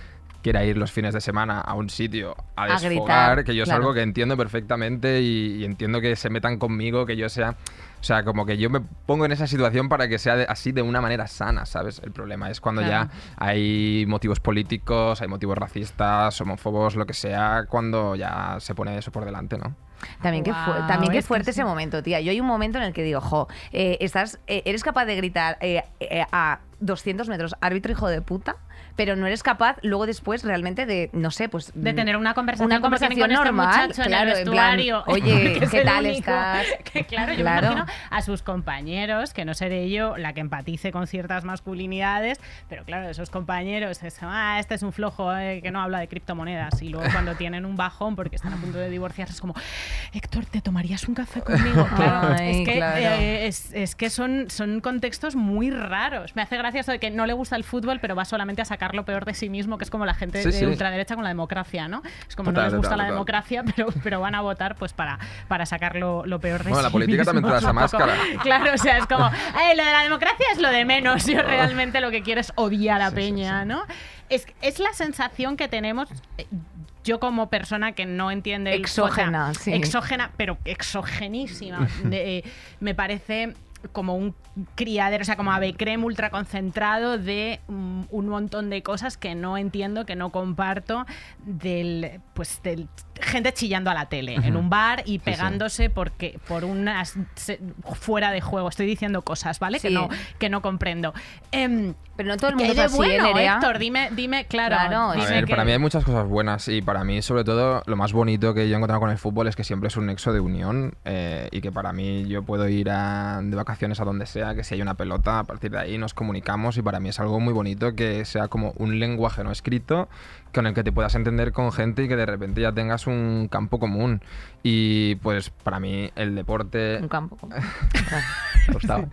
quiera ir los fines de semana a un sitio a A desfogar, gritar, que yo es claro. algo que entiendo perfectamente y, y entiendo que se metan conmigo, que yo sea... O sea, como que yo me pongo en esa situación para que sea de- así de una manera sana, ¿sabes? El problema es cuando Claro. ya hay motivos políticos, hay motivos racistas, homófobos, lo que sea, cuando ya se pone eso por delante, ¿no? También también qué es que fuerte sí. ese momento, tía. Yo hay un momento en el que digo, jo, eh, estás, eh, eres capaz de gritar eh, eh, a 200 metros, árbitro hijo de puta, pero no eres capaz luego después realmente de, no sé, pues... De tener una conversación, una conversación con normal, este muchacho claro, en el en plan, oye, ¿qué tal único estás? Que claro, yo Claro. me imagino a sus compañeros, que no seré yo la que empatice con ciertas masculinidades, pero claro, esos compañeros, es, ah, este es un flojo eh, que no habla de criptomonedas, y luego cuando tienen un bajón porque están a punto de divorciarse, es como, Héctor, ¿te tomarías un café conmigo? Claro, Ay, es que, claro. eh, es, es que son, son contextos muy raros. Me hace gracia eso de que no le gusta el fútbol, pero va solamente a sacar lo peor de sí mismo, que es como la gente Sí, de sí. ultraderecha con la democracia, ¿no? Es como no les gusta total, la total. democracia, pero, pero van a votar pues para, para sacar lo, lo peor de Bueno, sí la política también te da esa máscara. Claro, o sea, es como, "Eh, lo de la democracia es lo de menos. Yo realmente lo que quiero es odiar a Sí, Peña, sí. ¿no? Es, es la sensación que tenemos. eh, Yo como persona que no entiende el- Exógena, o sea, sí. exógena, pero exogenísima. de- eh, me parece como un criadero, o sea, como ave creme ultra concentrado de mm, un montón de cosas que no entiendo, que no comparto, del pues del gente chillando a la tele en un bar y pegándose porque por unas se- fuera de juego. Estoy diciendo cosas, ¿vale? Que Sí. no que no comprendo. Em, Pero no todo el ¿qué mundo es así, ¿eh, bueno, Nerea? Héctor? Dime, dime, claro. Claro, A dime ver, que- para mí hay muchas cosas buenas y para mí, sobre todo, lo más bonito que yo he encontrado con el fútbol es que siempre es un nexo de unión eh, y que para mí yo puedo ir a- de vacaciones a donde sea, que si hay una pelota, a partir de ahí nos comunicamos y para mí es algo muy bonito que sea como un lenguaje no escrito con el que te puedas entender con gente y que de repente ya tengas un campo común. Y pues para mí el deporte... Un campo. Me gustaba.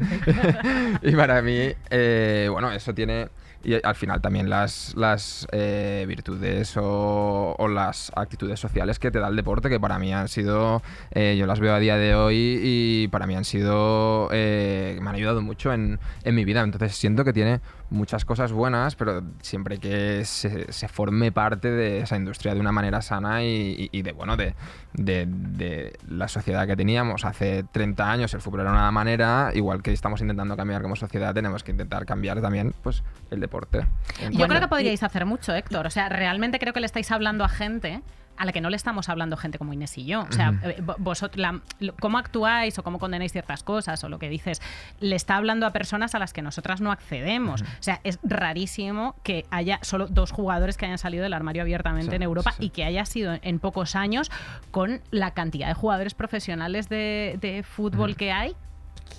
y para mí, eh, bueno, eso tiene. Y al final también las, las eh, virtudes o, o las actitudes sociales que te da el deporte, que para mí han sido, eh, yo las veo a día de hoy y para mí han sido eh, me han ayudado mucho en, en mi vida. Entonces siento que tiene muchas cosas buenas, pero siempre que se, se forme parte de esa industria de una manera sana y, y- y de, bueno, de, de- de la sociedad que teníamos hace 30 años, el fútbol era una manera, igual que estamos intentando cambiar como sociedad, tenemos que intentar cambiar también pues el deporte. Yo creo que podríais hacer mucho, Héctor. O sea, realmente creo que le estáis hablando a gente a la que no le estamos hablando gente como Inés y yo. O sea, eh, vo- vosotros, la- cómo actuáis o cómo condenáis ciertas cosas o lo que dices, le está hablando a personas a las que nosotras no accedemos. O sea, es rarísimo que haya solo dos jugadores que hayan salido del armario abiertamente Sí, en Europa sí, sí. y que haya sido en pocos años con la cantidad de jugadores profesionales de, de fútbol que hay.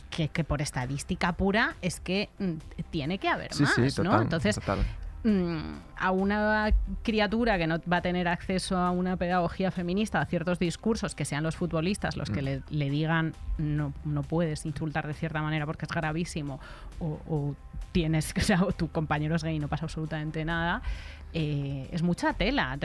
Que, que por estadística pura es que mm, tiene que haber Sí, más, sí, ¿no? total, Entonces, total. Mm, a una criatura que no va a tener acceso a una pedagogía feminista, a ciertos discursos, que sean los futbolistas los Mm. que le, le digan no, no puedes insultar de cierta manera porque es gravísimo, o, o tienes, o sea, o tu compañero es gay y no pasa absolutamente nada, eh, es mucha tela.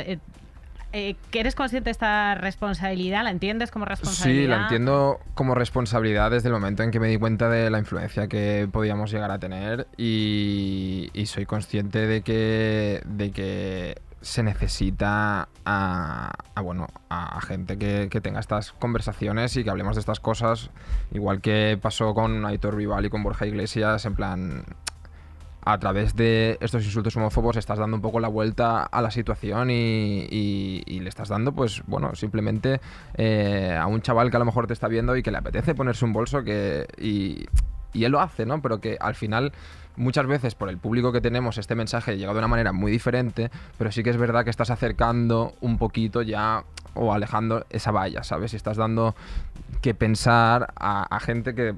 Eh, ¿Que eres consciente de esta responsabilidad? ¿La entiendes como responsabilidad? Sí, la entiendo como responsabilidad desde el momento en que me di cuenta de la influencia que podíamos llegar a tener y, y soy consciente de que, de que se necesita a, a, bueno, a gente que, que tenga estas conversaciones y que hablemos de estas cosas, igual que pasó con Aitor Vival y con Borja Iglesias, en plan, a través de estos insultos homófobos estás dando un poco la vuelta a la situación y, y- y le estás dando, pues bueno, simplemente eh, a un chaval que a lo mejor te está viendo y que le apetece ponerse un bolso que y, y él lo hace, ¿no? Pero que al final muchas veces por el público que tenemos este mensaje llega de una manera muy diferente, pero sí que es verdad que estás acercando un poquito ya o alejando esa valla, ¿sabes? Y estás dando que pensar a, a gente que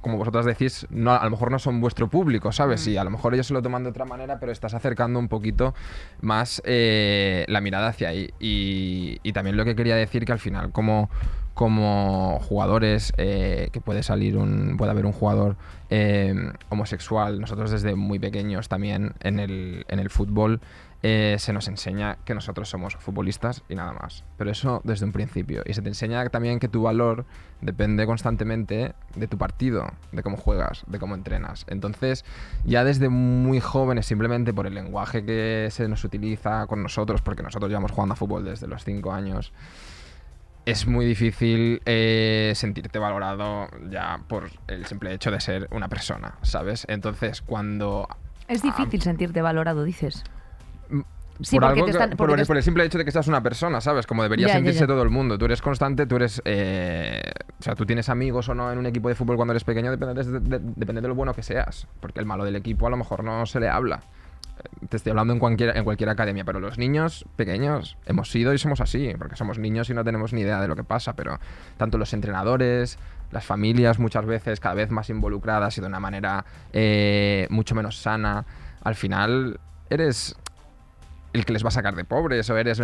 como vosotras decís, no, a lo mejor no son vuestro público, ¿sabes? Y a lo mejor ellos se lo toman de otra manera, pero estás acercando un poquito más eh, la mirada hacia ahí. Y, y también lo que quería decir que al final, como, como jugadores, eh, que puede salir un, puede haber un jugador eh, homosexual, nosotros desde muy pequeños también en el, en el fútbol, eh, se nos enseña que nosotros somos futbolistas y nada más. Pero eso desde un principio. Y se te enseña también que tu valor depende constantemente de tu partido, de cómo juegas, de cómo entrenas. Entonces, ya desde muy jóvenes, simplemente por el lenguaje que se nos utiliza con nosotros, porque nosotros llevamos jugando a fútbol desde los 5 años, es muy difícil eh, sentirte valorado ya por el simple hecho de ser una persona, ¿sabes? Entonces, cuando Es difícil sentirte valorado, dices. Sí, por, algo te que- están- por, porque te el- por el simple hecho de que seas una persona, ¿sabes? Como debería Ya, ya, sentirse ya. todo el mundo. Tú eres constante, tú eres... eh, o sea, tú tienes amigos o no en un equipo de fútbol cuando eres pequeño, depende de, de- depende de lo bueno que seas. Porque el malo del equipo a lo mejor no se le habla. Te estoy hablando en cualquier, en cualquier academia, pero los niños pequeños hemos sido y somos así, porque somos niños y no tenemos ni idea de lo que pasa, pero tanto los entrenadores, las familias muchas veces cada vez más involucradas y de una manera eh, mucho menos sana, al final eres el que les va a sacar de pobres o eres,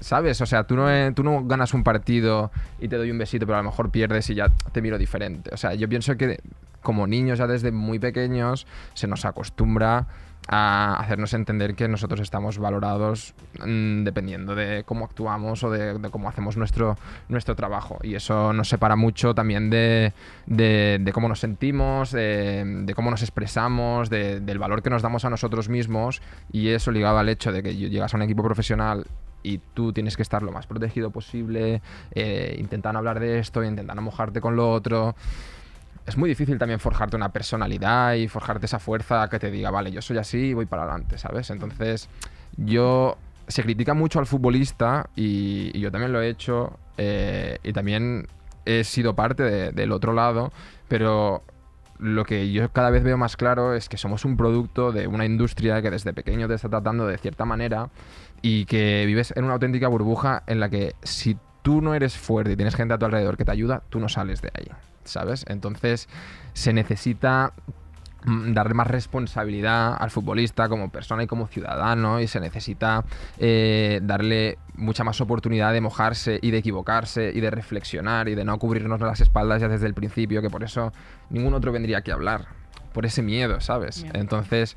¿sabes? O sea, tú no, eh, tú no ganas un partido y te doy un besito, pero a lo mejor pierdes y ya te miro diferente. O sea, yo pienso que como niños ya desde muy pequeños se nos acostumbra a hacernos entender que nosotros estamos valorados mm, dependiendo de cómo actuamos o de, cómo hacemos nuestro, nuestro trabajo. Y eso nos separa mucho también de, de- cómo nos sentimos, de, cómo nos expresamos, de- del valor que nos damos a nosotros mismos. Y eso ligado al hecho de que llegas a un equipo profesional y tú tienes que estar lo más protegido posible, eh, intentando hablar de esto, intentando mojarte con lo otro es muy difícil también forjarte una personalidad y forjarte esa fuerza que te diga, vale, yo soy así y voy para adelante, ¿sabes? Entonces, yo se critica mucho al futbolista y, yo también lo he hecho eh, y también he sido parte de- del otro lado, pero lo que yo cada vez veo más claro es que somos un producto de una industria que desde pequeño te está tratando de cierta manera y que vives en una auténtica burbuja en la que si tú no eres fuerte y tienes gente a tu alrededor que te ayuda, tú no sales de ahí, ¿sabes? Entonces se necesita mm, darle más responsabilidad al futbolista como persona y como ciudadano y se necesita eh, darle mucha más oportunidad de mojarse y de equivocarse y de reflexionar y de no cubrirnos las espaldas ya desde el principio, que por eso ningún otro vendría aquí a hablar, por ese miedo, ¿sabes? Entonces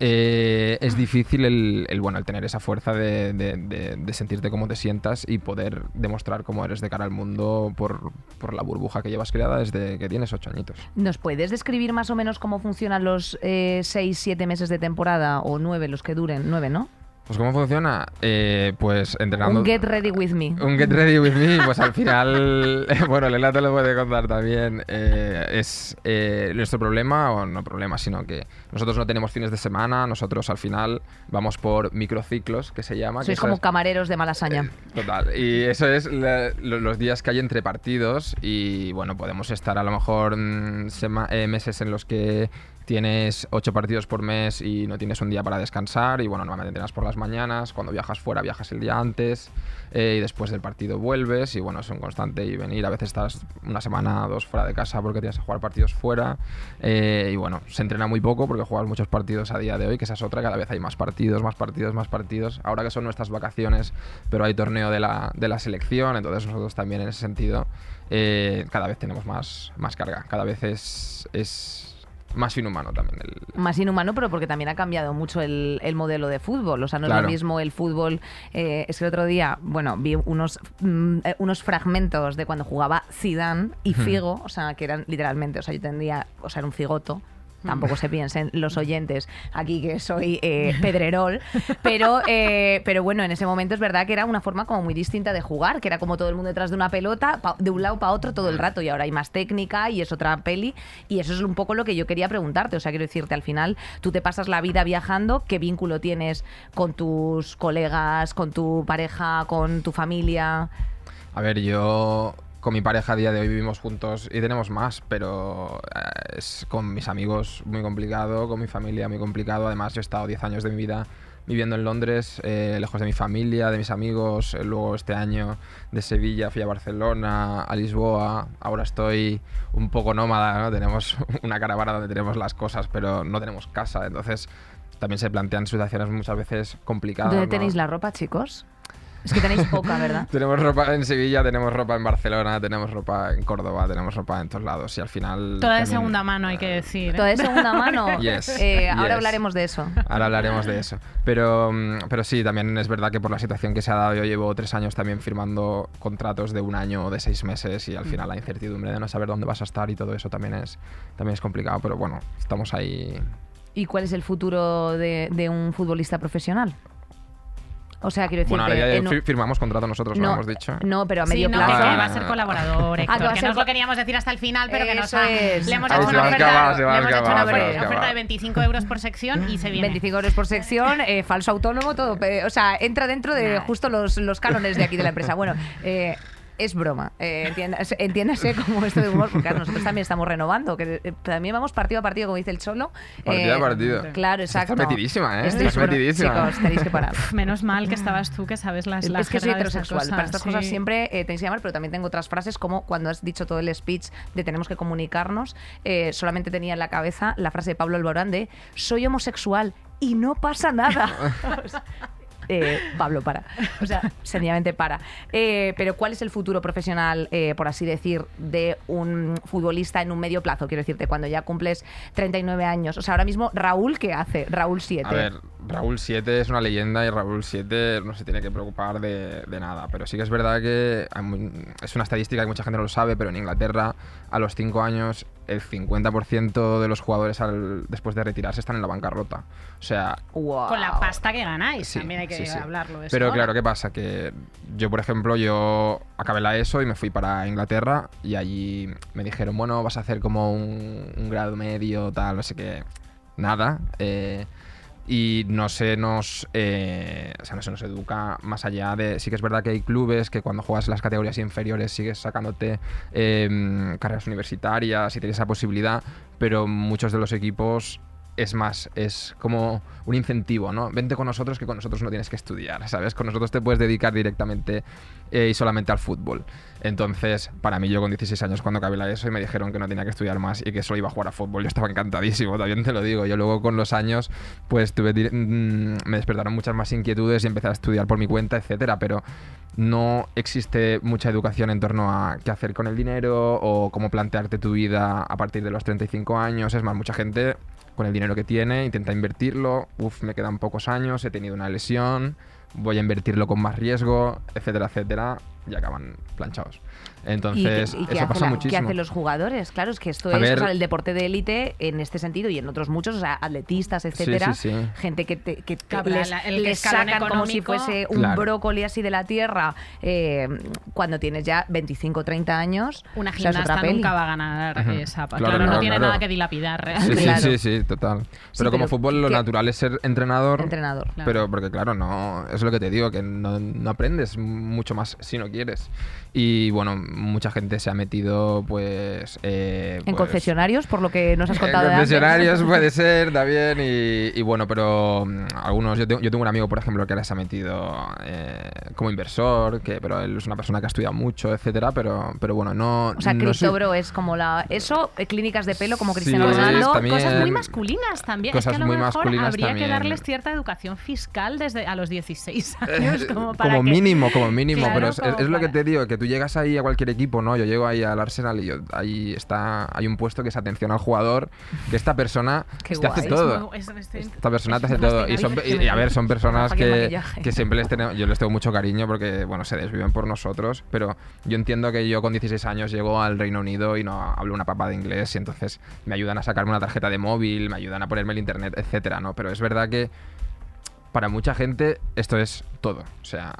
eh, es difícil el, el, bueno, el tener esa fuerza de, de- sentirte como te sientas y poder demostrar cómo eres de cara al mundo por, por la burbuja que llevas creada desde que tienes ocho añitos. ¿Nos puedes describir más o menos cómo funcionan los eh, seis, siete meses de temporada o nueve, los que duren? Nueve, ¿no? Pues ¿cómo funciona? Eh, pues entrenando... Un get ready with me. Un Get Ready With Me, pues al final, bueno, Lela te lo puede contar también, eh, es eh, nuestro problema, o no problema, sino que nosotros no tenemos fines de semana, nosotros al final vamos por microciclos, que se llama. Sois como es- camareros de malasaña. Total, y eso es la- los días que hay entre partidos y bueno, podemos estar a lo mejor mm, sema- eh, meses en los que tienes ocho partidos por mes y no tienes un día para descansar y bueno, normalmente entrenas por las mañanas, cuando viajas fuera viajas el día antes eh, y después del partido vuelves y bueno, es un constante y venir, a veces estás una semana o dos fuera de casa porque tienes que jugar partidos fuera eh, y bueno, se entrena muy poco porque juegas muchos partidos a día de hoy, que esa es otra, cada vez hay más partidos, más partidos, más partidos, ahora que son nuestras vacaciones, pero hay torneo de la, de la selección, entonces nosotros también en ese sentido eh, cada vez tenemos más, más carga, cada vez es, es más inhumano también el, Más inhumano, pero porque también ha cambiado mucho el, el modelo de fútbol. O sea, no es lo mismo el fútbol. eh, es que el otro día, bueno, vi unos, mm, eh, unos fragmentos de cuando jugaba Zidane y Figo, o sea, que eran literalmente, o sea, yo tendría, o sea, era un cigoto. Tampoco se piensen los oyentes aquí que soy eh, pedrerol, pero, eh, pero bueno, en ese momento es verdad que era una forma como muy distinta de jugar, que era como todo el mundo detrás de una pelota, pa- de un lado para otro todo el rato, y ahora hay más técnica y es otra peli, y eso es un poco lo que yo quería preguntarte, o sea, quiero decirte, al final tú te pasas la vida viajando, ¿qué vínculo tienes con tus colegas, con tu pareja, con tu familia? A ver, yo con mi pareja a día de hoy vivimos juntos y tenemos más, pero eh, es con mis amigos muy complicado, con mi familia muy complicado. Además, yo he estado 10 años de mi vida viviendo en Londres, eh, lejos de mi familia, de mis amigos. Eh, luego este año de Sevilla fui a Barcelona, a Lisboa. Ahora estoy un poco nómada, ¿no? Tenemos una caravana donde tenemos las cosas, pero no tenemos casa. Entonces también se plantean situaciones muchas veces complicadas. ¿Dónde ¿no? tenéis la ropa, chicos? Es que tenéis poca, ¿verdad? Tenemos ropa en Sevilla, tenemos ropa en Barcelona, tenemos ropa en Córdoba, tenemos ropa en todos lados y al final... Toda de segunda mano, hay que decir. ¿eh? Toda de segunda mano. Yes, Eh, ahora hablaremos de eso. Ahora hablaremos de eso. Pero, mm, pero sí, también es verdad que por la situación que se ha dado, yo llevo tres años también firmando contratos de un año o de seis meses y al final la incertidumbre de no saber dónde vas a estar y todo eso también es, también es complicado. Pero bueno, estamos ahí. ¿Y cuál es el futuro de, de un futbolista profesional? O sea, quiero decir Bueno, ahora ya un- fir- firmamos contrato nosotros, lo no, hemos dicho. no, pero a Sí, medio no, plazo. que va a ser colaborador, Héctor, Ah, que que ser no os lo queríamos decir hasta el final, pero que nos ha- es. le hemos hecho una oferta, le hemos hecho una oferta, de 25 euros por sección y se viene. 25 euros por sección, eh, falso autónomo, todo. O sea, entra dentro de justo los, los cánones de aquí de la empresa. Bueno, eh, es broma. Eh, entiéndase, entiéndase como esto de humor, porque claro, nosotros también estamos renovando. Que eh, también vamos partido a partido, como dice el Cholo. Partido a Eh, partido. Claro, Estás exacto. metidísima, ¿eh? Estoy Estás metidísima. Chicos, tenéis que parar. Menos mal que estabas tú, que sabes las, es que soy heterosexual. Para estas cosas sí. siempre eh, tenéis que llamar, pero también tengo otras frases como cuando has dicho todo el speech de tenemos que comunicarnos, eh, solamente tenía en la cabeza la frase de Pablo Alborán de soy homosexual y no pasa nada. Eh, Pablo, para. O sea, sencillamente para. Eh, pero ¿cuál es el futuro profesional, eh, por así decir, de un futbolista en un medio plazo? Quiero decirte, cuando ya cumples 39 años. O sea, ahora mismo, Raúl, ¿qué hace? Raúl 7. A ver, Raúl 7 es una leyenda y Raúl 7 no se tiene que preocupar de, nada. Pero sí que es verdad que es una estadística que mucha gente no lo sabe, pero en Inglaterra a los 5 años el 50% de los jugadores al- después de retirarse están en la bancarrota. O sea, Wow. Con la pasta que ganáis, Sí, también hay que sí, sí. hablarlo eso. Pero claro, ¿qué pasa? Que yo, por ejemplo, yo acabé la ESO y me fui para Inglaterra y allí me dijeron, bueno, vas a hacer como un, un grado medio, tal, no sé qué. Nada. eh, y no se nos eh, no se nos educa más allá de sí que es verdad que hay clubes que cuando juegas en las categorías inferiores sigues sacándote eh, carreras universitarias y tienes esa posibilidad pero muchos de los equipos es más, es como un incentivo, ¿no? Vente con nosotros que con nosotros no tienes que estudiar, ¿sabes? Con nosotros te puedes dedicar directamente eh, y solamente al fútbol. Entonces, para mí, yo con 16 años cuando acabé la ESO y me dijeron que no tenía que estudiar más y que solo iba a jugar a fútbol, yo estaba encantadísimo, también te lo digo. Yo luego con los años, pues tuve, mm, me despertaron muchas más inquietudes y empecé a estudiar por mi cuenta, etcétera, pero no existe mucha educación en torno a qué hacer con el dinero o cómo plantearte tu vida a partir de los 35 años. Es más, mucha gente con el dinero que tiene, intenta invertirlo, uf, me quedan pocos años, he tenido una lesión, voy a invertirlo con más riesgo, etcétera, etcétera, y acaban planchados. Entonces, ¿Y, qué- y qué eso pasa la- muchísimo. ¿Qué hacen los jugadores? Claro, es que esto A es ver- o sea, el deporte de élite en este sentido y en otros muchos, o sea, atletistas, etcétera. sí, sí. Gente que, te, que les, la- el les sacan como si económico- fuese un Claro. brócoli así de la tierra eh, cuando tienes ya 25 30 años. Una o sea, gimnasta nunca va a ganar esa Claro, Claro, no claro, tiene claro. nada que dilapidar. ¿eh? Sí, sí, Claro. sí, sí, total. Pero como pero fútbol lo que- natural es ser entrenador. Entrenador. Claro. Pero porque claro, no es lo que te digo, que no, no aprendes mucho más si no quieres. Y bueno, mucha gente se ha metido pues... eh, En pues, confesionarios, por lo que nos has en contado de antes. confesionarios puede ser también y, y bueno, pero mm, algunos, yo tengo, yo tengo un amigo por ejemplo que ahora se ha metido eh, como inversor, que pero él es una persona que ha estudiado mucho, etcétera, pero, pero bueno, no... O sea, no soy- Criptobro es como la. Eso, eh, clínicas de pelo como Sí, Cristiano es Ronaldo. también- Cosas muy masculinas también. Cosas es que a lo muy mejor masculinas habría también. que darles cierta educación fiscal desde a los 16 años. Como para que- mínimo, como mínimo, Claro, pero es, como es lo que te digo, que tú llegas ahí a cualquier equipo, ¿no? Yo llego ahí al Arsenal y yo, ahí está, hay un puesto que es atención al jugador, que esta persona Qué te hace todo. Es es- es- Esta persona te hace todo. Y, fantástico. son- y- y a ver, son personas que, que siempre les tenemos, yo les tengo mucho cariño porque, bueno, se desviven por nosotros, pero yo entiendo que yo con 16 años llego al Reino Unido y no hablo una papa de inglés y entonces me ayudan a sacarme una tarjeta de móvil, me ayudan a ponerme el internet, etcétera, ¿no? Pero es verdad que para mucha gente esto es todo. O sea,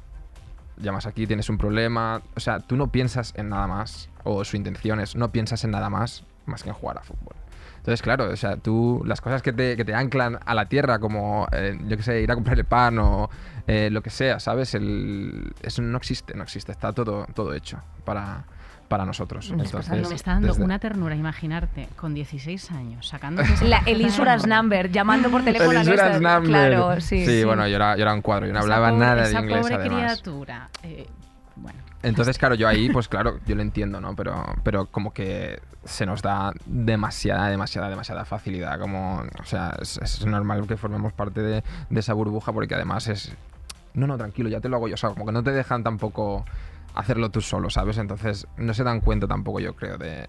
llamas aquí, tienes un problema. O sea, tú no piensas en nada más, o su intención es, no piensas en nada más más que en jugar a fútbol. Entonces, claro, o sea, tú, las cosas que te, que te anclan a la tierra, como, eh, yo qué sé, ir a comprar el pan o eh, lo que sea, ¿sabes? El, eso no existe, no existe, está todo, todo hecho para, para nosotros. Me está Entonces, dando- me está dando desde- una ternura imaginarte con 16 años sacando La- el insurance number, llamando por teléfono El a insurance nuestra- number. Claro, sí. sí. bueno, yo era, yo era un cuadro, yo no Esa hablaba pobre- nada de esa inglés pobre además. criatura. eh, bueno. Entonces, claro, yo ahí, pues claro, yo lo entiendo, ¿no? Pero, pero como que se nos da demasiada, demasiada, demasiada facilidad. Como, o sea, es, es normal que formemos parte de, de esa burbuja porque además es... No, no, tranquilo, ya te lo hago yo. O sea, como que no te dejan tampoco hacerlo tú solo, ¿sabes? Entonces, no se dan cuenta tampoco, yo creo, de...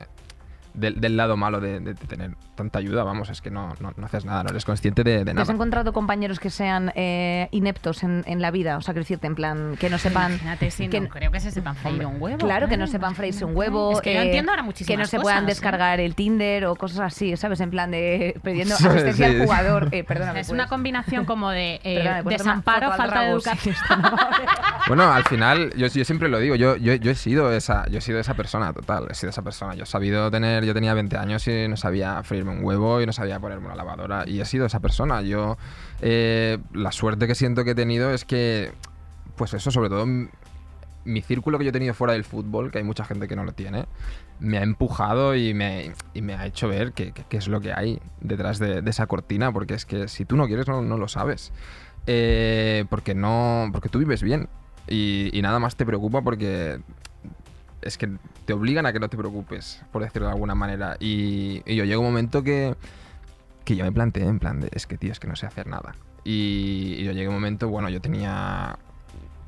Del, del lado malo de, de tener tanta ayuda, vamos, es que no, no, no haces nada, no eres consciente de, de ¿Te has nada. encontrado compañeros que sean eh, ineptos en, en la vida? O sea, quiero decirte, en plan, que no sepan... Imagínate si que no creo que se sepan freír un huevo. Claro, que no sepan freírse un huevo. Es que yo eh, entiendo ahora Que muchísimas no se puedan cosas, descargar el Tinder o cosas así, ¿sabes? En plan de pidiendo Sí, asistencia sí. al jugador. Eh, perdóname, Es una puedes- combinación como de eh, Perdóname, ¿puedes hacer una desamparo, falta de? Sí, educación. Bueno, al final, yo, yo siempre lo digo, yo, yo, yo he sido esa, yo he sido esa persona, total, he sido esa persona. Yo he sabido tener, yo tenía 20 años y no sabía freírme un huevo y no sabía ponerme una lavadora y he sido esa persona. Yo, eh, la suerte que siento que he tenido es que, pues eso, sobre todo mi círculo que yo he tenido fuera del fútbol, que hay mucha gente que no lo tiene, me ha empujado y me, y me ha hecho ver qué es lo que hay detrás de, de esa cortina, porque es que si tú no quieres no, no lo sabes. Eh, porque no. Porque tú vives bien. Y, y nada más te preocupa porque es que te obligan a que no te preocupes, por decirlo de alguna manera. Y, yo llego un momento que, que yo me planteé en plan de, es que tío, es que no sé hacer nada. Y, y yo llegué un momento, bueno, yo tenía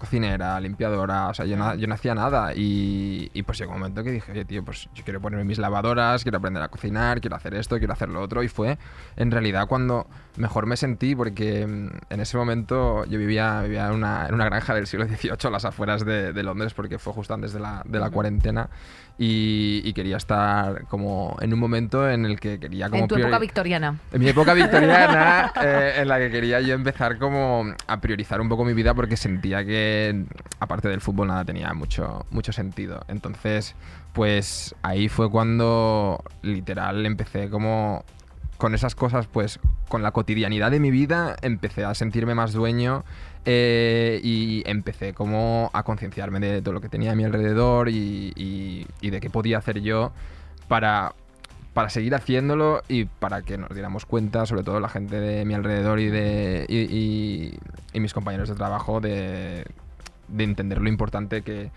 cocinera, limpiadora, o sea, yo, na- yo no hacía nada. Y, y pues llegó un momento que dije, oye, tío, pues yo quiero ponerme mis lavadoras, quiero aprender a cocinar, quiero hacer esto, quiero hacer lo otro. Y fue en realidad cuando mejor me sentí, porque mm, en ese momento yo vivía, vivía en, una, en una granja del siglo XVIII a las afueras de, de Londres, porque fue justo antes de la, de la cuarentena. Y, y quería estar como en un momento en el que quería como En tu época victoriana. en mi época victoriana, eh, en la que quería yo empezar como a priorizar un poco mi vida porque sentía que, aparte del fútbol, nada tenía mucho, mucho sentido. Entonces, pues ahí fue cuando literal empecé como con esas cosas, pues con la cotidianidad de mi vida, empecé a sentirme más dueño eh, y empecé como a concienciarme de todo lo que tenía a mi alrededor y, de qué podía hacer yo para, para seguir haciéndolo y para que nos diéramos cuenta, sobre todo la gente de mi alrededor y, de, y- y mis compañeros de trabajo, de, de entender lo importante que,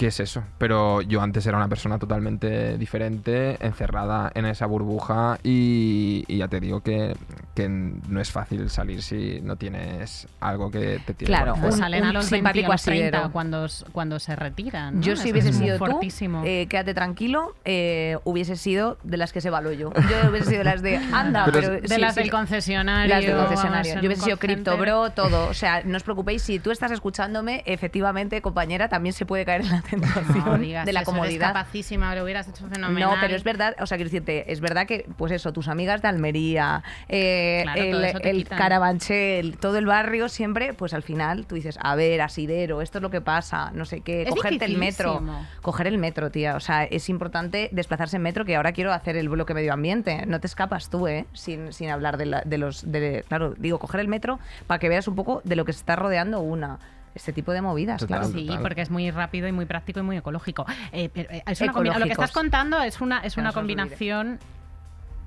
que es eso. Pero yo antes era una persona totalmente diferente, encerrada en esa burbuja y, y ya te digo que, que no es fácil salir si no tienes algo que te tiene Claro, fuera. salen a los 20 simpático a los 30 asidero. cuando, cuando se retiran. ¿no? Yo si hubiese sido tú, eh, quédate tranquilo, eh, hubiese sido de las que se evaló yo. Yo hubiese sido de las de anda, Pero de sí, las sí. del concesionario. Las del concesionario. Yo hubiese sido center. Bro, todo. O sea, no os preocupéis, si tú estás escuchándome, efectivamente, compañera, también se puede caer en la tentación No digas de la eso, eres comodidad. capacísima, lo hubieras hecho fenomenal. No, pero es verdad, o sea, quiero decirte, es verdad que, pues eso, tus amigas de Almería, eh, Claro, el. Carabanchel, todo el barrio, siempre, pues al final tú dices, a ver, asidero, esto es lo que pasa, no sé qué, Es cogerte el metro. Coger el metro, tía. O sea, es importante desplazarse en metro, que ahora quiero hacer el bloque medio ambiente. No te escapas tú, ¿eh? Sin, sin hablar de, la- de los. De, claro, digo, coger el metro para que veas un poco de lo que se está rodeando una. Este tipo de movidas, Total. claro. Sí, Total. porque es muy rápido y muy práctico y muy ecológico. Eh, pero, eh, es una lo que estás contando es una, es una combinación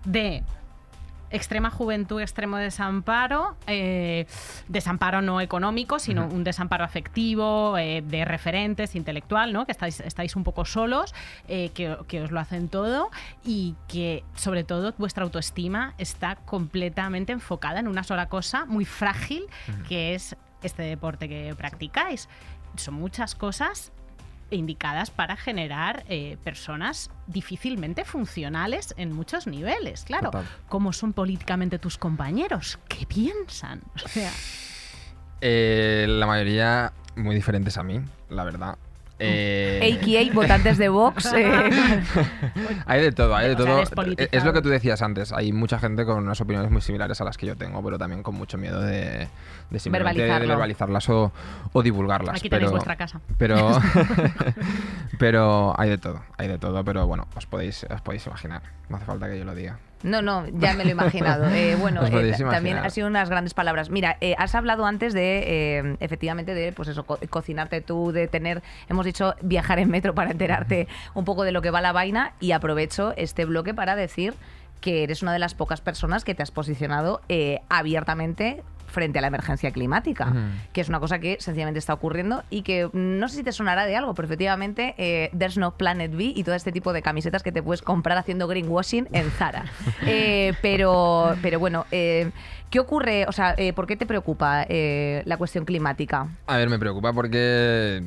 de extrema juventud, extremo desamparo, eh, desamparo no económico, sino un desamparo afectivo, eh, de referentes, intelectual, ¿no? que estáis, estáis un poco solos, eh, que, que os lo hacen todo y que sobre todo vuestra autoestima está completamente enfocada en una sola cosa muy frágil, que es este deporte que practicáis. Son muchas cosas indicadas para generar eh, personas difícilmente funcionales en muchos niveles. Claro, Total. ¿cómo son políticamente tus compañeros? ¿Qué piensan? O sea, Eh, la mayoría muy diferentes a mí, la verdad. Eh, AKA votantes de Vox. eh, hay de todo, hay de O sea, todo. es lo que tú decías antes. Hay mucha gente con unas opiniones muy similares a las que yo tengo, pero también con mucho miedo de, de simplemente de Verbalizarlo. verbalizarlas o, o divulgarlas. aquí pero, tenéis vuestra casa. Pero, pero hay de todo, hay de todo. Pero bueno, os podéis, os podéis imaginar. No hace falta que yo lo diga. No, no, ya me lo he imaginado. Eh, bueno, eh, también imaginar. ha sido unas grandes palabras. Mira, eh, has hablado antes de, eh, efectivamente, de, pues eso, co- cocinarte tú, de tener, hemos dicho, viajar en metro para enterarte un poco de lo que va la vaina y aprovecho este bloque para decir que eres una de las pocas personas que te has posicionado eh, abiertamente frente a la emergencia climática, que es una cosa que sencillamente está ocurriendo y que no sé si te sonará de algo, pero efectivamente eh, There's No Planet B y todo este tipo de camisetas que te puedes comprar haciendo greenwashing en Zara. Eh, pero, pero bueno, eh, ¿qué ocurre? O sea, ¿por qué te preocupa la cuestión climática? A ver, me preocupa porque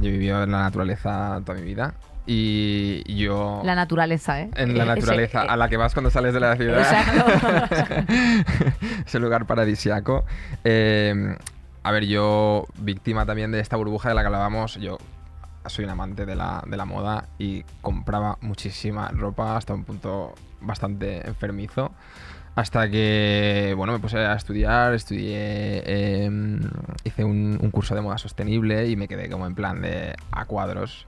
yo he vivido en la naturaleza toda mi vida y yo... La naturaleza, ¿eh? En la Eh, ese- naturaleza, eh, a la que vas cuando sales de la ciudad. Exacto. Ese lugar paradisiaco. Eh, a ver, yo, víctima también de esta burbuja de la que hablábamos, yo soy un amante de la, de la moda y compraba muchísima ropa hasta un punto bastante enfermizo. Hasta que, bueno, me puse a estudiar, estudié, eh, hice un, un curso de moda sostenible y me quedé como en plan de a cuadros.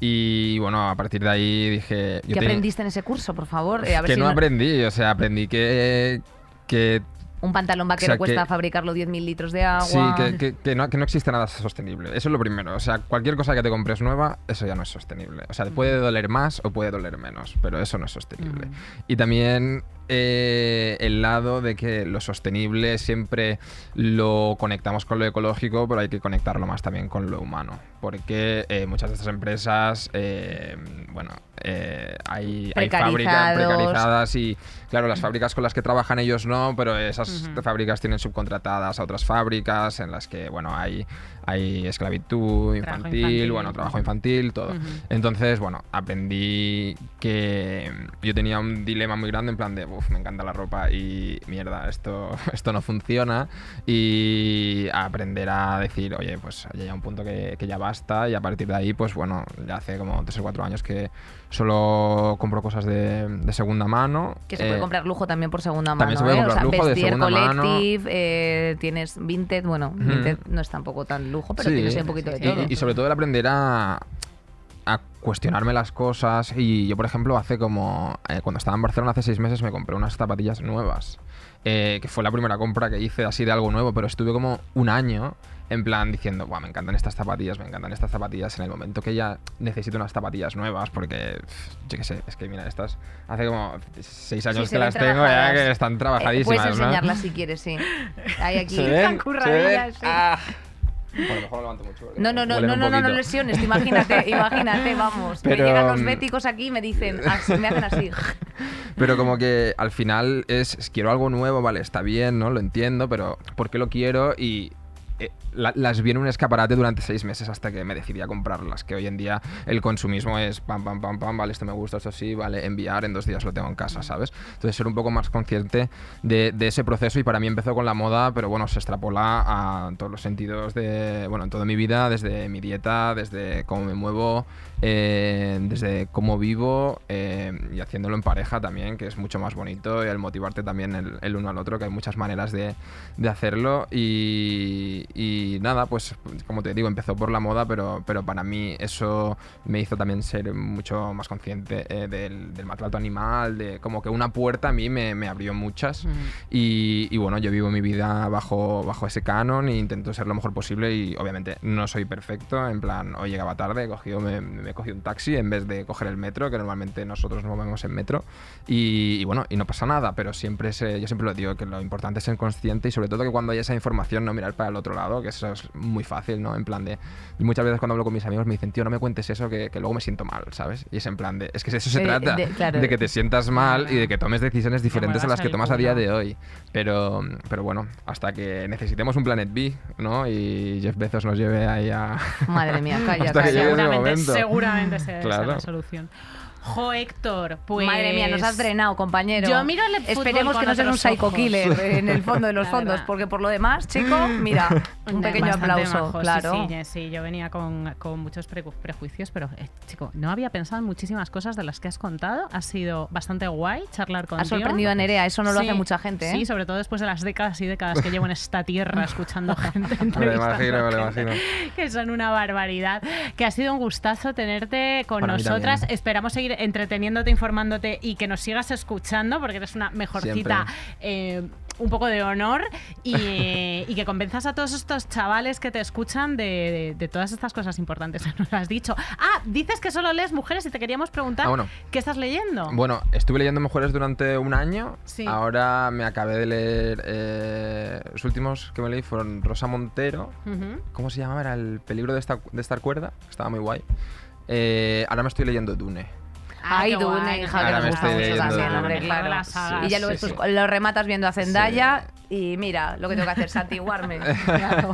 Y bueno, a partir de ahí dije... yo ¿Qué aprendiste en ese curso, por favor? Eh, a ver que si no no- aprendí, o sea, aprendí que, que un pantalón vaquero o sea, cuesta que- fabricarlo 10.000 litros de agua. sí, que, que- que no, que no existe nada sostenible. Eso es lo primero. O sea, cualquier cosa que te compres nueva, eso ya no es sostenible. O sea, te puede doler más o puede doler menos, pero eso no es sostenible. Mm. Y también eh, el lado de que lo sostenible siempre lo conectamos con lo ecológico, pero hay que conectarlo más también con lo humano. Porque eh, muchas de estas empresas, eh, bueno, eh, hay, hay fábricas precarizadas y, claro, las fábricas con las que trabajan ellos no, pero esas fábricas tienen subcontratadas a otras fábricas en las que, bueno, hay, hay esclavitud Trabajo infantil, bueno, trabajo infantil, todo. Entonces, bueno, aprendí que yo tenía un dilema muy grande en plan de, uff, me encanta la ropa y mierda, esto, esto no funciona. Y aprender a decir, oye, pues ya llega un punto que, que ya basta y a partir de ahí, pues bueno, ya hace como 3 o 4 años que solo compro cosas de, de segunda mano. Que se puede Eh, comprar lujo también por segunda mano. también se puede ¿eh? comprar o sea, lujo de segunda mano. Collective, eh, tienes Vinted, bueno. Vinted no es tampoco tan lujo, pero Sí, tienes ahí un poquito de todo. Y, y sobre todo el aprender a, a cuestionarme las cosas. Y yo, por ejemplo, hace como. eh, cuando estaba en Barcelona hace seis meses me compré unas zapatillas nuevas. Eh, que fue la primera compra que hice así de algo nuevo, pero estuve como un año en plan diciendo, Buah, me encantan estas zapatillas, me encantan estas zapatillas. En el momento que ya necesito unas zapatillas nuevas, porque pff, yo qué sé, es que mira, estas hace como seis años que las tengo ya que están Eh, trabajadísimas. puedes ¿no? enseñarlas si quieres, sí. Hay aquí. ¿Se ven? curradillas, ¿Se ven? sí. Ah. Bueno, mejor lo levanto mucho. No, no, no, no, no, no, no lesiones, imagínate, imagínate, vamos. Pero, me llegan los mm, béticos aquí y me dicen, así, me hacen así. Pero como que al final es, es quiero algo nuevo, vale, está bien, ¿no? Lo entiendo, pero ¿por qué lo quiero? Y eh, la- las vi en un escaparate durante seis meses hasta que me decidí a comprarlas, que hoy en día el consumismo es pam, pam, pam, pam, vale, esto me gusta, esto sí, vale, enviar, en dos días lo tengo en casa, ¿sabes? Entonces ser un poco más consciente de, de ese proceso y para mí empezó con la moda, pero bueno, se extrapola a todos los sentidos de, bueno, en toda mi vida, desde mi dieta, desde cómo me muevo, eh, desde cómo vivo eh, y haciéndolo en pareja también, que es mucho más bonito y el motivarte también el, el uno al otro, que hay muchas maneras de, de hacerlo. Y, y nada, pues como te digo, empezó por la moda, pero, pero para mí eso me hizo también ser mucho más consciente eh, del, del maltrato animal, de como que una puerta a mí me, me abrió muchas. Y, y bueno, yo vivo mi vida bajo, bajo ese canon e intento ser lo mejor posible y obviamente no soy perfecto, en plan, hoy llegaba tarde, he cogido, me, me he cogido un taxi en vez de coger el metro, que normalmente nosotros nos movemos en metro y, y bueno, y no pasa nada, pero siempre se, yo siempre lo digo, que lo importante es ser consciente y sobre todo que cuando hay esa información no mirar para el otro lado, que eso es muy fácil, ¿no? En plan de, y muchas veces cuando hablo con mis amigos me dicen, tío, no me cuentes eso, que, que luego me siento mal, ¿sabes? Y es en plan de, es que eso se Eh, trata, de- claro. de que te sientas mal y de que tomes decisiones diferentes a las que tomas a día de hoy. Pero, pero bueno, hasta que necesitemos un Planet B, ¿no? Y Jeff Bezos nos lleve ahí a... Madre mía, calla, calla. seguramente, momento. Seguramente sea esa Claro. la solución. Jo, Héctor, pues... Madre mía, nos has drenado, compañero. Yo miro el Esperemos que no seas un psycho ojos. killer en el fondo de los La fondos, verdad. porque por lo demás, chico, mira, un pequeño Bastante aplauso, majo, claro. Sí, sí, yo venía con, con muchos preju- prejuicios, pero, eh, chico, no había pensado en muchísimas cosas de las que has contado. Ha sido bastante guay charlar contigo. Ha sorprendido a Nerea, eso no lo Sí, hace mucha gente, ¿eh? Sí, sobre todo después de las décadas y décadas que llevo en esta tierra escuchando gente. Me lo imagino, me lo imagino. Que son una barbaridad. Que ha sido un gustazo tenerte con Para nosotras. también. Esperamos seguir entreteniéndote, informándote y que nos sigas escuchando porque eres una mejorcita. eh, un poco de honor y, eh, y que convenzas a todos estos chavales que te escuchan de, de- de todas estas cosas importantes que nos has dicho. Ah, dices que solo lees mujeres y te queríamos preguntar Ah, bueno. qué estás leyendo. Bueno, estuve leyendo Mujeres durante un año. Sí. Ahora me acabé de leer. eh, los últimos que me leí fueron Rosa Montero. ¿Cómo se llamaba? Era El peligro de, esta, de estar cuerda. Estaba muy guay. Eh, ahora me estoy leyendo Dune. Ah, Ay, Dune, guay, hija, que me nos gusta mucho también, hombre, claro. Y ya luego Sí, después sí. lo rematas viendo a Zendaya y mira lo que tengo que hacer, santiguarme. Claro.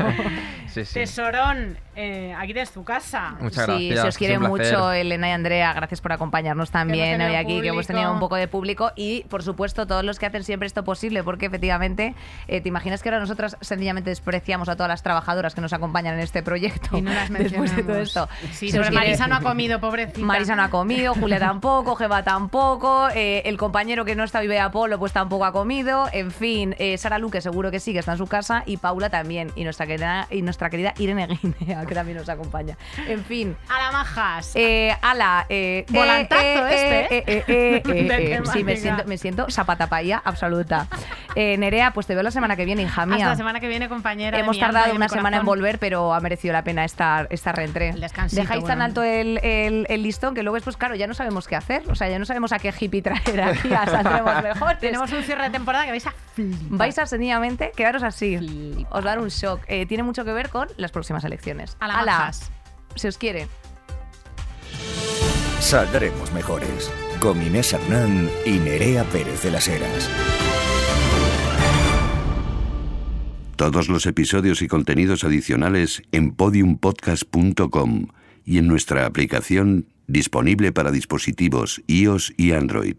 Sí, sí. Tesorón, eh, aquí tienes tu casa. Muchas sí, gracias. se os quiere mucho, Elena y Andrea. Gracias por acompañarnos también hoy aquí, que hemos tenido un poco de público. Y, por supuesto, todos los que hacen siempre esto posible, porque efectivamente, eh, ¿te imaginas que ahora nosotras sencillamente despreciamos a todas las trabajadoras que nos acompañan en este proyecto? Y no las Después de todo esto. mencionamos. Sí, quiere- Marisa no ha comido, pobrecita. Marisa no ha comido, Julia tampoco, Jeva tampoco, eh, el compañero que no está vive Apolo pues tampoco ha comido, en fin, eh, Luque seguro que sí, que está en su casa, y Paula también, y nuestra querida, y nuestra querida Irene Guinea, que también nos acompaña. En fin. A la majas. Eh, ala, eh, Volantazo eh, este, sí, me siento, me siento zapatapaía absoluta. Eh, Nerea, pues te veo la semana que viene, hija Hasta mía. la semana que viene, compañera. Hemos tardado una semana en volver, pero ha merecido la pena estar, estar reentré. Dejáis tan bueno. alto el, el- el listón que luego después, claro, ya no sabemos qué hacer. O sea, ya no sabemos a qué hippie traer aquí a Saldremos Mejores. Tenemos un cierre de temporada que vais a flipar. Vais a sencillamente quedaros así. Os dar un shock. Eh, tiene mucho que ver con las próximas elecciones. A. Si os quiere. Saldremos mejores. Con Inés Hernán y Nerea Pérez de las Heras. Todos los episodios y contenidos adicionales en podiumpodcast.com y en nuestra aplicación disponible para dispositivos iOS y Android.